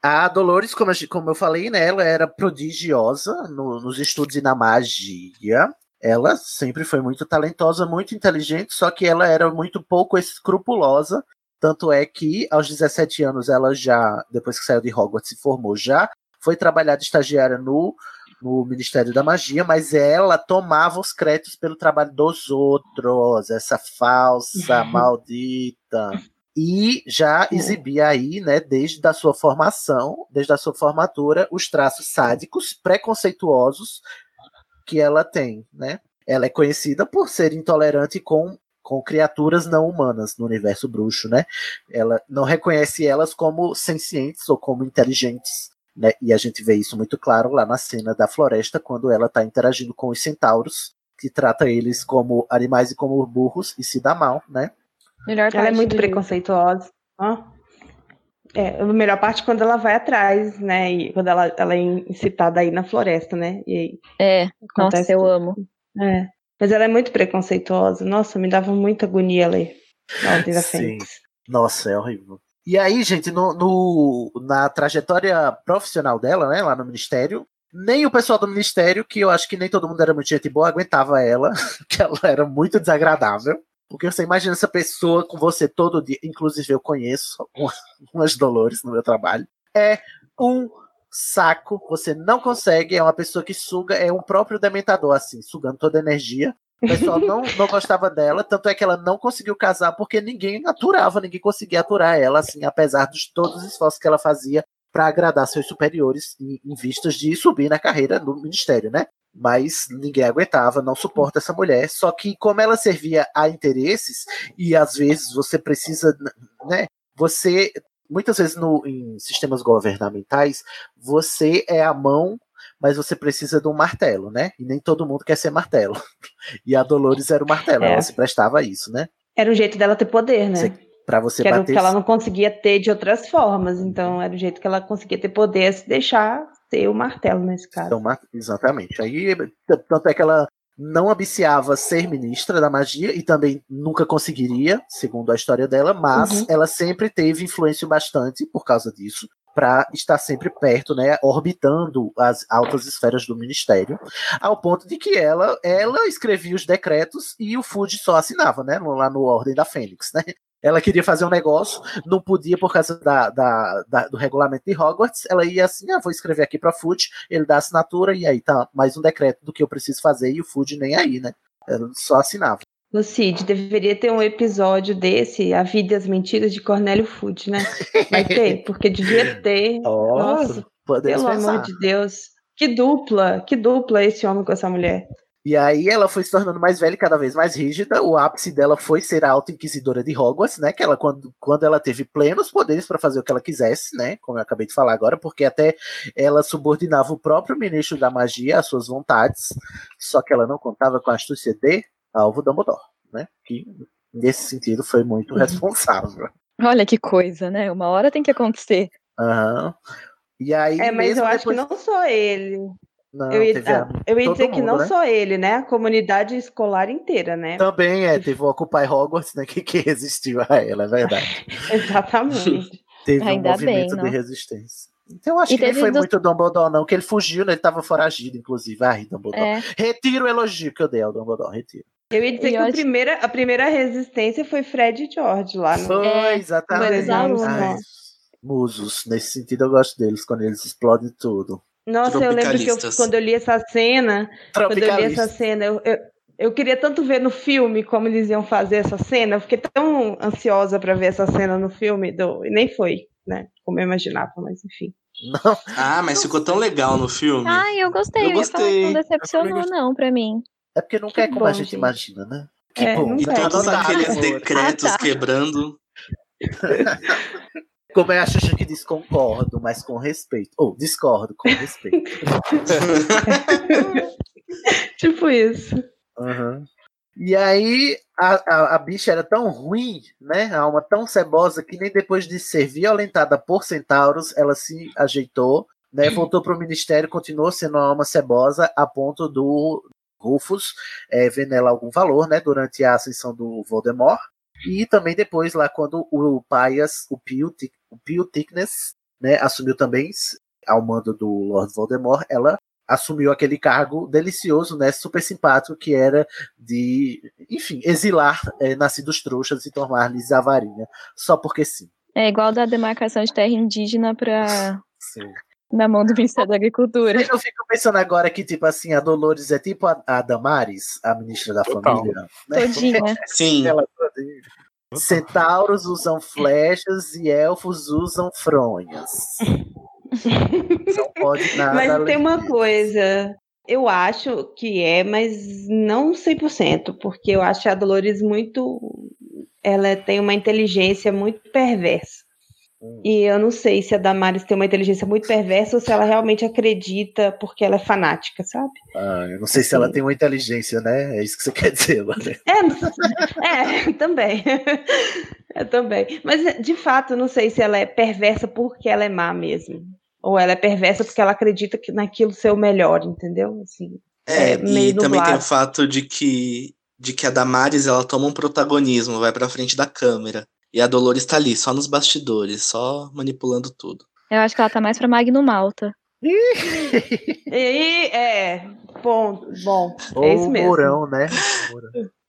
A Dolores, como, como eu falei, né, ela era prodigiosa no- nos estudos e na magia. Ela sempre foi muito talentosa, muito inteligente, só que ela era muito pouco escrupulosa. Tanto é que, aos 17 anos, ela já, depois que saiu de Hogwarts, se formou já, foi trabalhar de estagiária no, no Ministério da Magia, mas ela tomava os créditos pelo trabalho dos outros, essa falsa, maldita e já exibia aí, né, desde a sua formação, desde a sua formatura, os traços sádicos, preconceituosos que ela tem, né? Ela é conhecida por ser intolerante com com criaturas não humanas no universo bruxo, né? Ela não reconhece elas como sencientes ou como inteligentes, né? E a gente vê isso muito claro lá na cena da floresta quando ela está interagindo com os centauros, que trata eles como animais e como burros e se dá mal, né? Melhor Ela é muito livro. preconceituosa. Ó. É, a melhor parte é quando ela vai atrás, né? E quando ela, ela é incitada aí na floresta, né? E aí É, nossa, acontece eu tudo. amo. É. Mas ela é muito preconceituosa. Nossa, me dava muita agonia ler Sim. Fênix. Nossa, é horrível. E aí, gente, no, no- na trajetória profissional dela, né, lá no Ministério, nem o pessoal do Ministério, que eu acho que nem todo mundo era muito gente boa, aguentava ela, que ela era muito desagradável. Porque você imagina essa pessoa com você todo dia, inclusive eu conheço uma- umas Dolores no meu trabalho. É um saco, você não consegue, é uma pessoa que suga, é um próprio dementador, assim, sugando toda a energia. O pessoal não, não gostava dela, tanto é que ela não conseguiu casar porque ninguém aturava, ninguém conseguia aturar ela, assim, apesar de todos os esforços que ela fazia para agradar seus superiores em, em vistas de subir na carreira no ministério, né? Mas ninguém aguentava, não suporta essa mulher. Só que como ela servia a interesses e às vezes você precisa, né? Você muitas vezes no, em sistemas governamentais você é a mão mas você precisa de um martelo, né? E nem todo mundo quer ser martelo. E a Dolores era o martelo, É. ela se prestava a isso, né? Era o jeito dela ter poder, né? Você- Pra você que era o bater. que ela não conseguia ter de outras formas. Então era o jeito que ela conseguia ter poder é se deixar ser o martelo nesse caso. Então, exatamente. Aí, t- tanto é que ela não ambiciava ser ministra da magia e também nunca conseguiria, segundo a história dela, mas Uhum. ela sempre teve influência bastante por causa disso, para estar sempre perto, né, orbitando as altas esferas do ministério, ao ponto de que ela, ela escrevia os decretos e o Food só assinava, né, lá no Ordem da Fênix, né? Ela queria fazer um negócio, não podia por causa da, da- da- do regulamento de Hogwarts. Ela ia assim: ah, vou escrever aqui para Food, ele dá assinatura, e aí tá mais um decreto do que eu preciso fazer, e o Food nem aí, né? Ela só assinava. O Cid, deveria ter um episódio desse, A Vida e as Mentiras de Cornélio Food, né? Vai ter, porque devia ter. Nossa, podemos pelo pensar. amor de Deus. Que dupla, que dupla esse homem com essa mulher. E aí ela foi se tornando mais velha e cada vez mais rígida. O ápice dela foi ser a auto-inquisidora de Hogwarts, né? Que ela, quando, quando ela teve plenos poderes para fazer o que ela quisesse, né? Como eu acabei de falar agora, porque até ela subordinava o próprio ministro da magia às suas vontades, só que ela não contava com a astúcia de Alvo Dumbledore, né? Que nesse sentido foi muito Uhum. responsável. Olha que coisa, né? Uma hora tem que acontecer. Aham. E aí, É, mas eu acho depois- que não só ele. Não, eu ia, a- ah, eu ia dizer que mundo, não né? só ele, né? A comunidade escolar inteira, né? Também é, teve o Occupy Hogwarts, né? Que, que resistiu a ela, é verdade. Exatamente. Teve um Ainda bem, movimento de não? resistência. Então eu acho E que teve foi dos- muito Dumbledore, não, que ele fugiu, né? Ele tava foragido, inclusive. Ai, Dumbledore. É. Retiro o elogio que eu dei ao Dumbledore, retiro. Eu ia dizer E que a primeira, a primeira resistência foi Fred e George lá no. Foi, É, exatamente. Ai, ó. musos. Nesse sentido, eu gosto deles, quando eles explodem tudo. Nossa, eu lembro que eu, quando eu li essa cena, quando eu li essa cena, eu, eu, eu queria tanto ver no filme como eles iam fazer essa cena. Eu fiquei tão ansiosa para ver essa cena no filme, do, e nem foi, né? Como eu imaginava, mas enfim. Não, Ah, mas ficou tão legal no filme. Ai, eu gostei. Eu Eu, ia falar que gostei. não decepcionou, não, pra mim. É porque não Que é como bom, a gente gente. imagina, né? Que É, bom. E. Tá todos anotado, aqueles amor. decretos Ah, tá. quebrando. Como é a Xuxa que diz concordo, mas com respeito. Ou discordo com respeito. Tipo isso. Aham. E aí a, a, a bicha era tão ruim, né? A alma tão cebosa que nem depois de ser violentada por centauros, ela se ajeitou, né? Voltou pro ministério, continuou sendo uma alma cebosa a ponto do Rufus é, ver nela algum valor, né? Durante a ascensão do Voldemort. E também depois, lá, quando o Pias, o Pio, o Pio Thickness, né, assumiu também ao mando do Lord Voldemort, ela assumiu aquele cargo delicioso, né, super simpático, que era de, enfim, exilar é, nascidos trouxas e tornar-lhes a varinha, só porque sim. É igual da demarcação de terra indígena pra, Sim. Na mão do Ministério da Agricultura. Eu fico pensando agora que, tipo assim, a Dolores é tipo a, a Damares, a ministra da Total. família. Né? Todinha. Sim. Ela. Centauros usam flechas e elfos usam fronhas. Não pode nada Mas além tem uma disso. coisa, eu acho que é, mas não 100%, porque eu acho a Dolores muito. Ela tem uma inteligência muito perversa. Hum. E eu não sei se a Damares tem uma inteligência muito perversa ou se ela realmente acredita porque ela é fanática, sabe? Ah, eu não sei se ela tem uma inteligência, né? É isso que você quer dizer, Lorena. É, é também. É também. Mas, de fato, eu não sei se ela é perversa porque ela é má mesmo. Ou ela é perversa porque ela acredita que naquilo ser o melhor, entendeu? Assim, É, meio e também tem o nublado. fato de que, de que a Damares ela toma um protagonismo, vai pra frente da câmera. E a Dolores tá ali, só nos bastidores, só manipulando tudo. Eu acho que ela tá mais pra Magno Malta. E é, bom, bom, Ou é isso o mesmo. Mourão, né?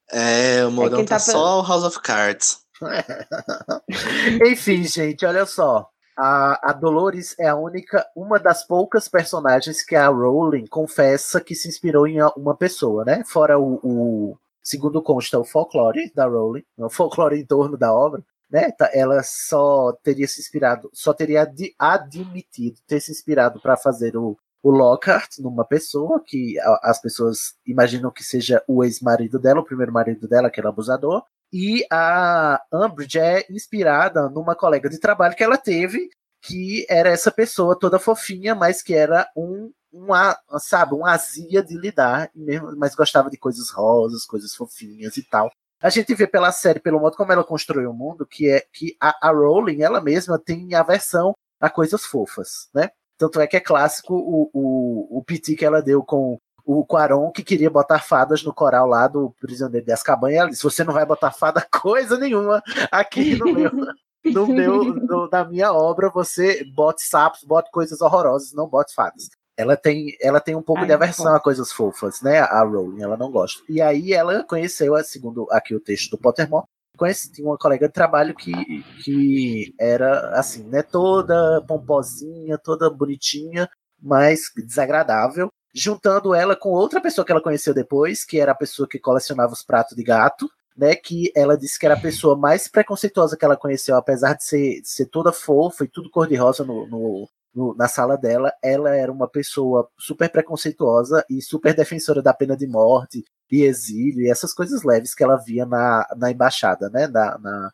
É, o Mourão quem tá, tá pe- só o House of Cards. Enfim, gente, olha só. A, a Dolores é a única, uma das poucas personagens que a Rowling confessa que se inspirou em uma pessoa, né? Fora o, o segundo consta o folclore da Rowling, o folclore em torno da obra, né? Tá- Ela só teria se inspirado, só teria admitido ter se inspirado para fazer o, o Lockhart numa pessoa que as pessoas imaginam que seja o ex-marido dela, o primeiro marido dela, que era abusador. E a Umbridge é inspirada numa colega de trabalho que ela teve, que era essa pessoa toda fofinha, mas que era um, um sabe, um azia de lidar, mesmo, mas gostava de coisas rosas, coisas fofinhas e tal. A gente vê pela série, pelo modo como ela construiu o mundo, que é que a, a Rowling, ela mesma, tem aversão a coisas fofas, né? Tanto é que é clássico o, o, o piti que ela deu com o Quaron, que queria botar fadas no coral lá do Prisioneiro de Azkaban, e ela disse, você não vai botar fada coisa nenhuma aqui no meu... No meu, no- na minha obra, você bote sapos, bote coisas horrorosas, não bote fadas. Ela tem, ela tem um pouco Ai, de aversão a coisas fofas, né? A Rowling, ela não gosta. E aí ela conheceu, segundo aqui o texto do Pottermore, conheci, tinha uma colega de trabalho que, que era assim, né? Toda pomposinha, toda bonitinha, mas desagradável. Juntando ela com outra pessoa que ela conheceu depois, que era a pessoa que colecionava os pratos de gato, né? Que ela disse que era a pessoa mais preconceituosa que ela conheceu, apesar de ser, de ser toda fofa e tudo cor-de-rosa no, no- no- na sala dela, ela era uma pessoa super preconceituosa e super defensora da pena de morte e exílio e essas coisas leves que ela via na, na embaixada, né? Na, na,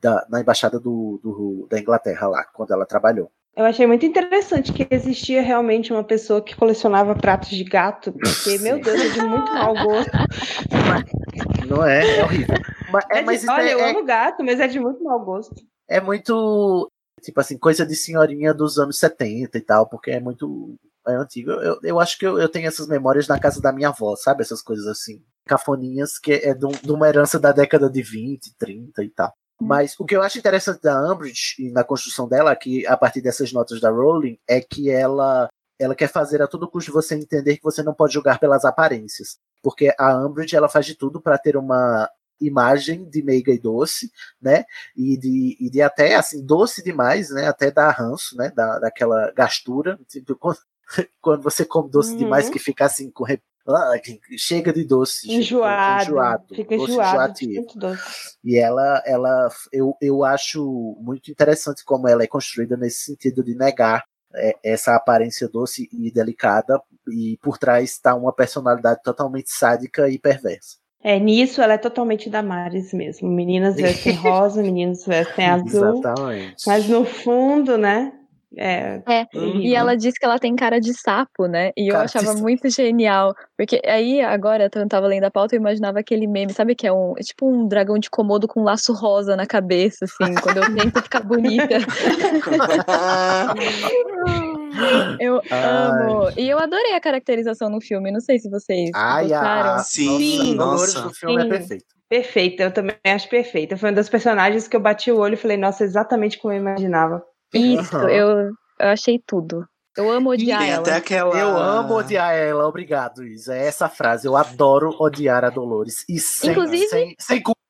da, na embaixada do, do- da Inglaterra lá, quando ela trabalhou. Eu achei muito interessante que existia realmente uma pessoa que colecionava pratos de gato, porque, meu Deus, é de muito mau gosto. Não é? É horrível. Mas, é, É mas olha, é, eu é- amo gato, mas é de muito mau gosto. é muito, tipo assim, coisa de senhorinha dos anos 70 e tal, porque é muito é antigo. Eu, eu acho que eu, eu tenho essas memórias na casa da minha avó, sabe? Essas coisas assim, cafoninhas, que é de, de uma herança da década de 20, 30 e tal. Mas o que eu acho interessante da Umbridge e na construção dela, que a partir dessas notas da Rowling, é que ela ela quer fazer a todo custo você entender que você não pode julgar pelas aparências, porque a Umbridge ela faz de tudo para ter uma imagem de meiga e doce, né? E de, e de até assim doce demais, né? Até dar ranço, né? Da, daquela gastura, tipo, quando, você come doce Uhum. demais que fica assim com re- ah, chega de doce, Enjoado. enjoado, Fica doce enjoado. enjoativo. Doce. E ela, ela eu, eu acho muito interessante como ela é construída nesse sentido de negar é, essa aparência doce e delicada, e por trás está uma personalidade totalmente sádica e perversa. É, nisso ela é totalmente Damares mesmo. Meninas vestem rosa, meninos vestem azul. Exatamente. Mas no fundo, né? É. É, terrível. e ela diz que ela tem cara de sapo, né? E eu Cara achava muito genial. Porque aí, agora, quando eu tava lendo a pauta, eu imaginava aquele meme, sabe? Que é um é tipo um dragão de komodo com um laço rosa na cabeça, assim, quando eu tento ficar bonita. Eu Ai. amo. E eu adorei a caracterização no filme. Não sei se vocês Ai, gostaram. a, Sim, Dolores nossa. do filme é Sim. perfeito. Perfeita, eu também acho perfeita. Foi um dos personagens que eu bati o olho e falei, nossa, exatamente como eu imaginava. Isso, Aham. eu, eu achei tudo. Eu amo odiar ela. até aquela. Eu amo odiar ela, obrigado, Isa. É essa frase. Eu adoro odiar a Dolores. E sem, Inclusive- sem, sem culpa.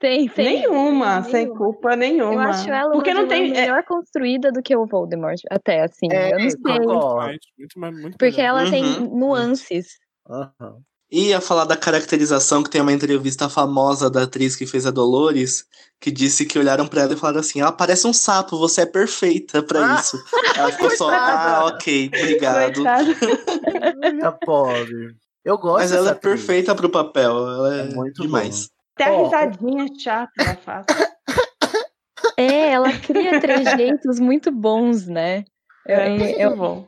Tem, tem. Nenhuma, sem culpa nenhuma. Eu acho ela Porque uma não tem. vilã melhor construída do que o Voldemort, até assim. É, eu não sei. concordo. Mais, muito mais, muito Porque melhor. ela tem Uhum. nuances. Aham. Ia falar da caracterização que tem uma entrevista famosa da atriz que fez a Dolores, que disse que olharam pra ela e falaram assim: ela parece um sapo, você é perfeita pra Ah! isso. Ela ficou só, ah, ok, obrigado. Minha pobre. Eu gosto Mas ela é atriz. perfeita pro papel, ela é, É muito demais. Até a risadinha chata ela faz. É, ela cria trejeitos muito bons, né? Eu- É eu- bom.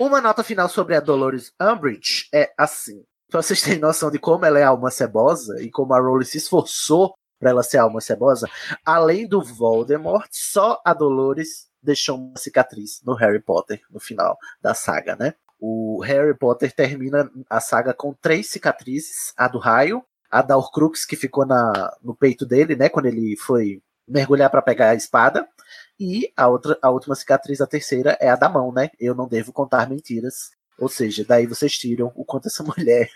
Uma nota final sobre a Dolores Umbridge é assim. Pra vocês terem noção de como ela é alma cebosa e como a Rowling se esforçou pra ela ser alma cebosa, além do Voldemort, só a Dolores deixou uma cicatriz no Harry Potter no final da saga, né? O Harry Potter termina a saga com três cicatrizes: a do raio, a da Horcrux que ficou na, no peito dele, né? Quando ele foi mergulhar pra pegar a espada, e a outra, a última cicatriz, a terceira, é a da mão, né? Eu não devo contar mentiras. Ou seja, daí vocês tiram o quanto essa mulher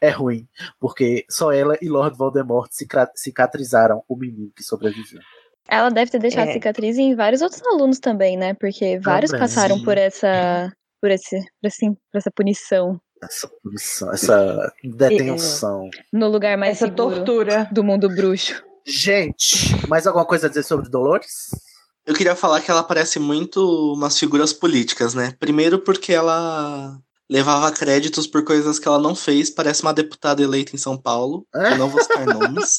é ruim. Porque só ela e Lord Voldemort cica- cicatrizaram o menino que sobreviveu. Ela deve ter deixado É. cicatriz em vários outros alunos também, né? Porque vários Também, passaram sim. por essa. Por, esse, por, assim, por essa punição. Essa punição, essa detenção. No lugar mais Essa tortura. do mundo bruxo. Gente, mais alguma coisa a dizer sobre Dolores? Eu queria falar que ela parece muito umas figuras políticas, né? Primeiro porque ela levava créditos por coisas que ela não fez, parece uma deputada eleita em São Paulo. É? Eu não vou citar nomes,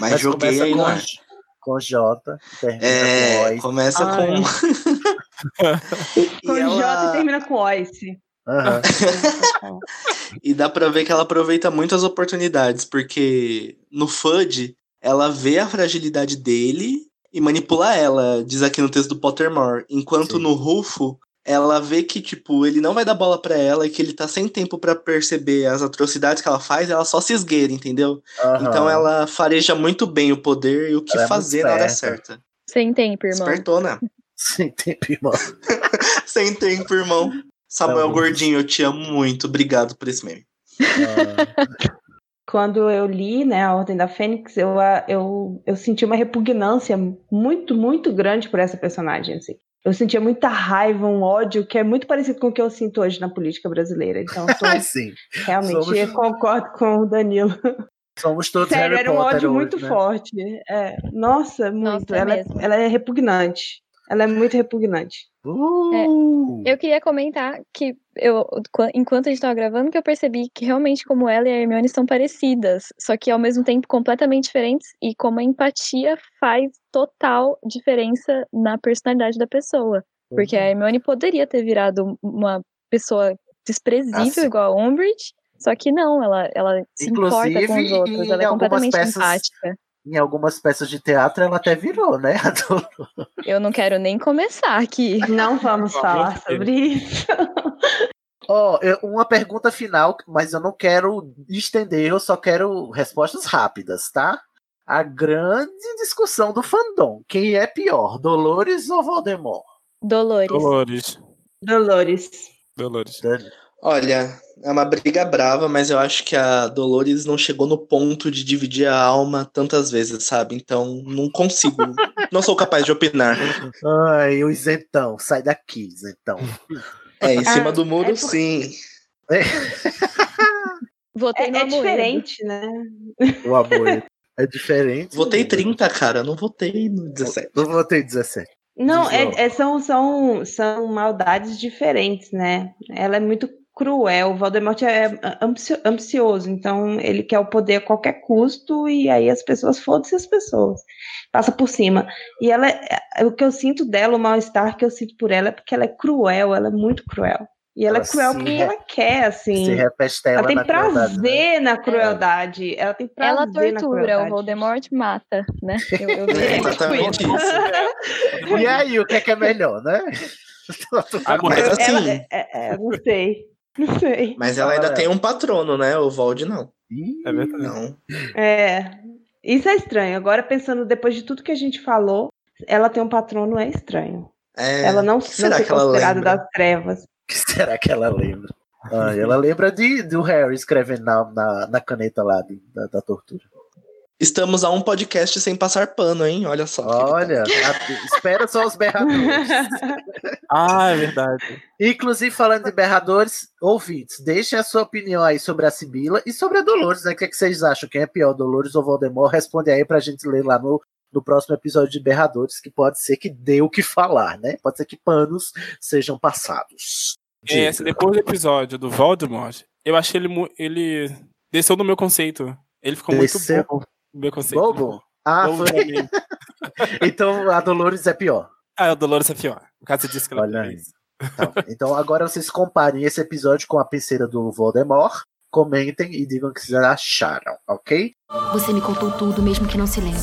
mas, joguei começa aí com, no ar. com J, termina com É, Oz. começa Ah, com. Com e, J e ela... termina com Oice. Aham. e dá pra ver que ela aproveita muito as oportunidades, porque no FUD ela vê a fragilidade dele e manipula ela, diz aqui no texto do Pottermore. Enquanto Sim. no Rufo, ela vê que, tipo, ele não vai dar bola pra ela e que ele tá sem tempo pra perceber as atrocidades que ela faz, ela só se esgueira, entendeu? Aham. Então ela fareja muito bem o poder e o que Ela é fazer na hora certa. Sem tempo, irmão. Espertona. Sem tempo, irmão. Sem tempo, irmão. Samuel. Gordinho, eu te amo muito. Obrigado por esse meme. Ah, Quando eu li né, a Ordem da Fênix, eu, eu, eu senti uma repugnância muito, muito grande por essa personagem. Assim. Eu sentia muita raiva, um ódio, que é muito parecido com o que eu sinto hoje na política brasileira. Então, eu tô, sim. realmente somos- eu concordo com o Danilo. Somos todos Sério, Harry era um Potter ódio hoje, muito né? forte. É, nossa, muito. ela, é, ela é repugnante. Ela é muito repugnante. Uh! Eu queria comentar que eu, qu- enquanto a gente tava gravando, que eu percebi que realmente como ela e a Hermione são parecidas, só que ao mesmo tempo completamente diferentes, e como a empatia faz total diferença na personalidade da pessoa. Porque Uhum. a Hermione poderia ter virado uma pessoa desprezível Ah, sim. igual a Umbridge, só que não, ela, ela se importa com os Inclusive, outros, ela é completamente peças- empática. Em algumas peças de teatro ela até virou, né? Dolores. Eu não quero nem começar aqui. Não vamos falar sobre isso. Ó, eu- uma pergunta final, mas eu não quero estender, eu só quero respostas rápidas, tá? A grande discussão do fandom. Quem é pior, Dolores ou Voldemort? Dolores. Dolores. Dolores. Dolores. Olha, é uma briga brava, mas eu acho que a Dolores não chegou no ponto de dividir a alma tantas vezes, sabe? Então, não consigo. não sou capaz de opinar. Ai, o isentão, sai daqui, isentão. É, em cima Ah, do muro, é por- sim. Votei É, no é diferente, né? O amor é diferente. Votei 30, cara. Não votei no 17. Eu votei 17. Não, é, é- são, são, são maldades diferentes, né? Ela é muito cruel. O Voldemort é ambici- ambicioso, então ele quer o poder a qualquer custo e aí as pessoas, foda-se as pessoas. Passa por cima. E ela, é- o que eu sinto dela, o mal-estar que eu sinto por ela é porque ela é cruel, ela é muito cruel. E ela, Ela é cruel porque re- ela quer, assim. Se Ela tem na crueldade, né? prazer na crueldade. Ela tem prazer Ela na tortura, o crueldade. Voldemort mata, né? Eu, eu É exatamente isso. E aí, o que é que é melhor, né? Mas assim, Ela, é, é, não sei. Não sei. mas ela ainda tem um patrono, né? O Vold não. É verdade. Não. É. Isso é estranho. Agora, pensando depois de tudo que a gente falou, ela tem um patrono é estranho. É, ela não, será ser que ela considerada lembra? das trevas. O que será que ela lembra? Ah, ela lembra de, do Harry escrevendo na, na, na caneta lá de- da, da tortura. Estamos a um podcast sem passar pano, hein? Olha só. Olha, a- espera só os berradores. Ah, é verdade. Inclusive, falando de berradores, ouvintes, deixem a sua opinião aí sobre a Sibila e sobre a Dolores, né? O que, é que vocês acham? Quem é pior, Dolores ou Voldemort? Responde aí pra gente ler lá no, no próximo episódio de Berradores, que pode ser que dê o que falar, né? Pode ser que panos sejam passados. É, esse- depois do episódio do Voldemort, eu achei ele, ele desceu no meu conceito. Ele ficou Desceu? muito bom meu conceito. Bobo? Ah, Bobo então a Dolores é pior. Ah, o Dolores é pior. Caso, você disse que ela Olha fez. Então, então agora vocês comparem esse episódio com a penseira do Voldemort. Comentem e digam o que vocês acharam, ok? Você me contou tudo, mesmo que não se lembre.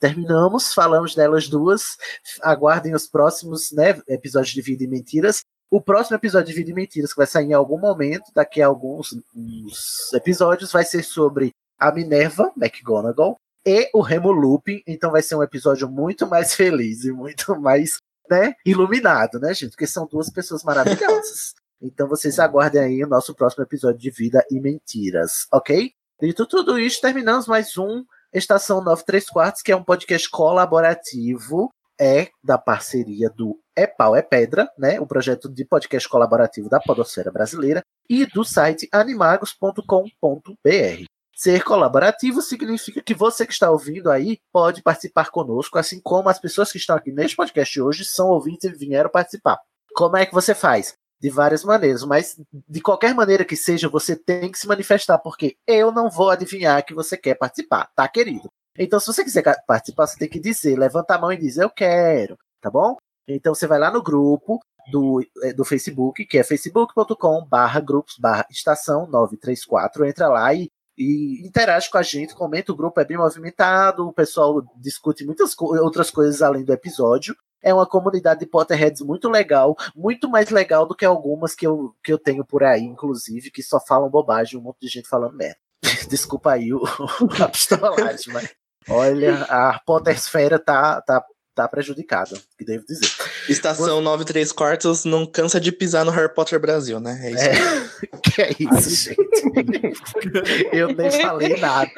Terminamos, falamos delas duas. Aguardem os próximos né, episódios de Vida e Mentiras. O próximo episódio de Vida e Mentiras, que vai sair em algum momento, daqui a alguns uns episódios, vai ser sobre a Minerva McGonagall e o Remo Lupin. Então vai ser um episódio muito mais feliz e muito mais né, iluminado, né, gente? Porque são duas pessoas maravilhosas. Então vocês aguardem aí o nosso próximo episódio de Vida e Mentiras, ok? Dito tudo isso, terminamos mais um Estação 93 Quartos, que é um podcast colaborativo, é da parceria do É Pau é Pedra, né? O projeto de podcast colaborativo da Podosfera Brasileira, e do site animagos.com.br. Ser colaborativo significa que você que está ouvindo aí pode participar conosco, assim como as pessoas que estão aqui neste podcast hoje são ouvintes e vieram participar. Como é que você faz? De várias maneiras, mas de qualquer maneira que seja, você tem que se manifestar, porque eu não vou adivinhar que você quer participar, tá, querido? Então, se você quiser participar, você tem que dizer, levanta a mão e dizer eu quero, tá bom? Então você vai lá no grupo do, eh, do Facebook, que é facebook.com barra grupos barra estação 934, entra lá e, e interage com a gente, comenta, o grupo é bem movimentado, o pessoal discute muitas co- outras coisas além do episódio. É uma comunidade de Potterheads muito legal, muito mais legal do que algumas que eu, que eu tenho por aí, inclusive, que só falam bobagem, um monte de gente falando merda. Desculpa aí o, a pistolagem, mas olha, a Pottersfera tá, tá, tá prejudicada, que devo dizer. Estação 93 quartos não cansa de pisar no Harry Potter Brasil, né? É isso. É, que é isso, gente? Eu nem falei nada.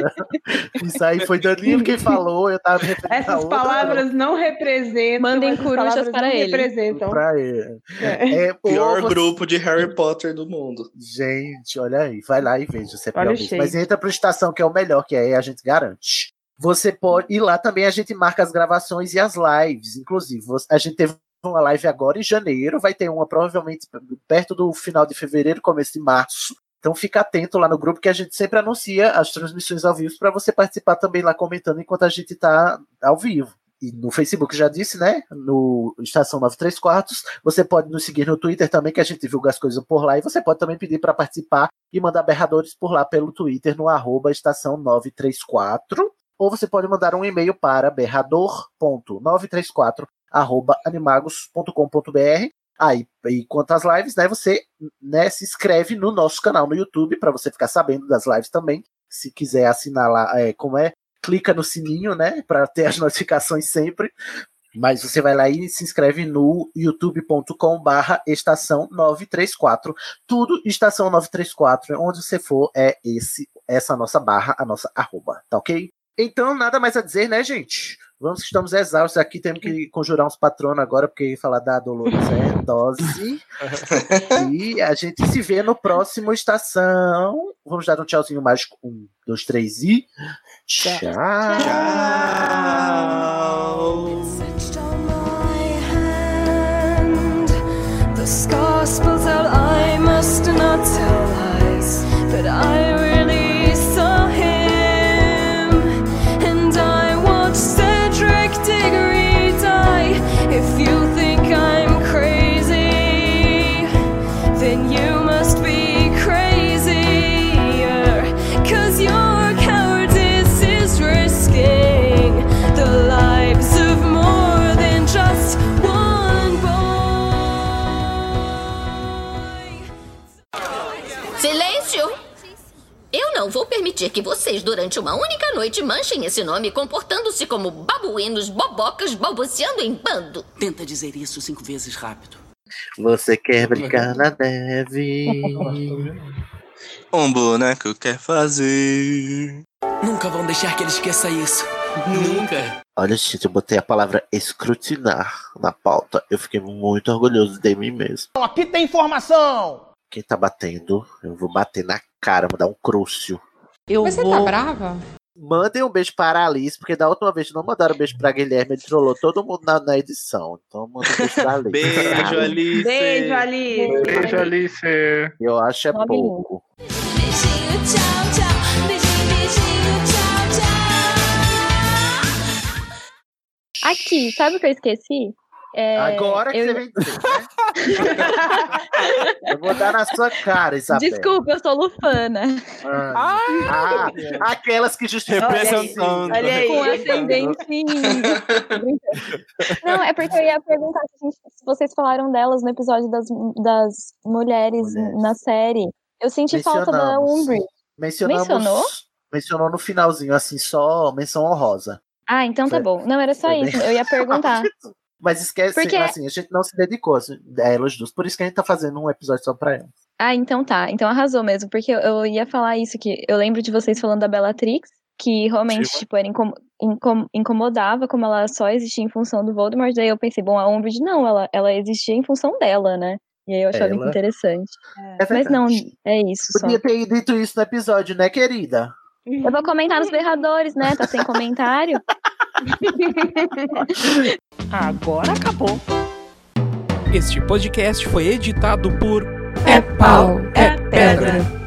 Isso aí foi Danilo quem falou, eu tava referindo Essas outra, palavras não representam. Mandem corujas para não ele. representam. pra ele. É. É, Pior você- grupo de Harry Potter do mundo. Gente, olha aí, vai lá e veja se é pior. Mas entra pro estação, que é o melhor, que aí a gente garante. Você pode. E lá também a gente marca as gravações e as lives. Inclusive, a gente teve uma live agora em janeiro, vai ter uma provavelmente perto do final de fevereiro, começo de março. Então fica atento lá no grupo que a gente sempre anuncia as transmissões ao vivo para você participar também lá comentando enquanto a gente tá ao vivo. E no Facebook já disse, né? No Estação 93 Quartos. Você pode nos seguir no Twitter também, que a gente divulga as coisas por lá. E você pode também pedir para participar e mandar berradores por lá pelo Twitter no arroba estação 934. Ou você pode mandar um e-mail para berrador.934 arroba animagos.com.br. Aí, e quanto às lives, né, você né, se inscreve no nosso canal no YouTube para você ficar sabendo das lives também. Se quiser assinar lá, é, como é, clica no sininho, né, para ter as notificações sempre. Mas você vai lá e se inscreve no youtube.com barra estação 934. Tudo estação 934, onde você for, é esse, essa nossa barra, a nossa arroba, tá ok? Então, nada mais a dizer, né, gente? Vamos que estamos exaustos aqui, temos que conjurar uns patronos agora, porque falar da Dolores é dose. e a gente se vê no próximo Estação. Vamos dar um tchauzinho mágico. Um, dois, três e. Tchau. Stretched que vocês, durante uma única noite, manchem esse nome comportando-se como babuínos, bobocas, balbuciando em bando. Tenta dizer isso cinco vezes rápido. Você quer brincar na neve? Um boneco quer fazer. Nunca vão deixar que ele esqueça isso. Nunca. Olha, gente, eu botei a palavra escrutinar na pauta. Eu fiquei muito orgulhoso de mim mesmo. Aqui tem informação! Quem tá batendo, eu vou bater na cara, vou dar um crucio. Eu Você vou... tá brava? Mandem um beijo para a Alice, porque da última vez não mandaram um beijo pra Guilherme, ele trollou todo mundo na, na edição. Então manda um beijo pra Alice. Beijo, Alice. Beijo, Alice. Beijo, Alice. Eu acho é Nome pouco. Beijinho, tchau, tchau. Beijinho, beijinho, tchau, tchau. Aqui, sabe o que eu esqueci? É, Agora que eu- você vem dizer, né? eu vou dar na sua cara, Isabel. Desculpa, eu sou lufana. Ah, ah, aquelas que justificam. Representando. Olha aí. Com ascendente. Não, é porque eu ia perguntar se, vocês falaram delas no episódio das, das mulheres, na série. Eu senti falta da. Mencionamos. Mencionou? Mencionou no finalzinho, assim, só menção honrosa. Ah, então tá Foi- bom. Não, era só foi bem- isso. Eu ia perguntar. Mas esquece, Porque- assim, a gente não se dedicou assim, a elas duas. Por isso que a gente tá fazendo um episódio só pra elas. Ah, então tá. Então arrasou mesmo, porque eu, ia falar isso, que eu lembro de vocês falando da Bellatrix, que realmente, Sim. tipo, era incom- incom- incomodava como ela só existia em função do Voldemort. Daí eu pensei, bom, a Umbridge não, ela, ela existia em função dela, né? E aí eu achava Ela- interessante. É Mas não, é isso só. Podia ter dito isso no episódio, né, querida? Eu vou comentar nos berradores, né? Tá sem comentário. Agora acabou. Este podcast foi editado por É pau, é pedra.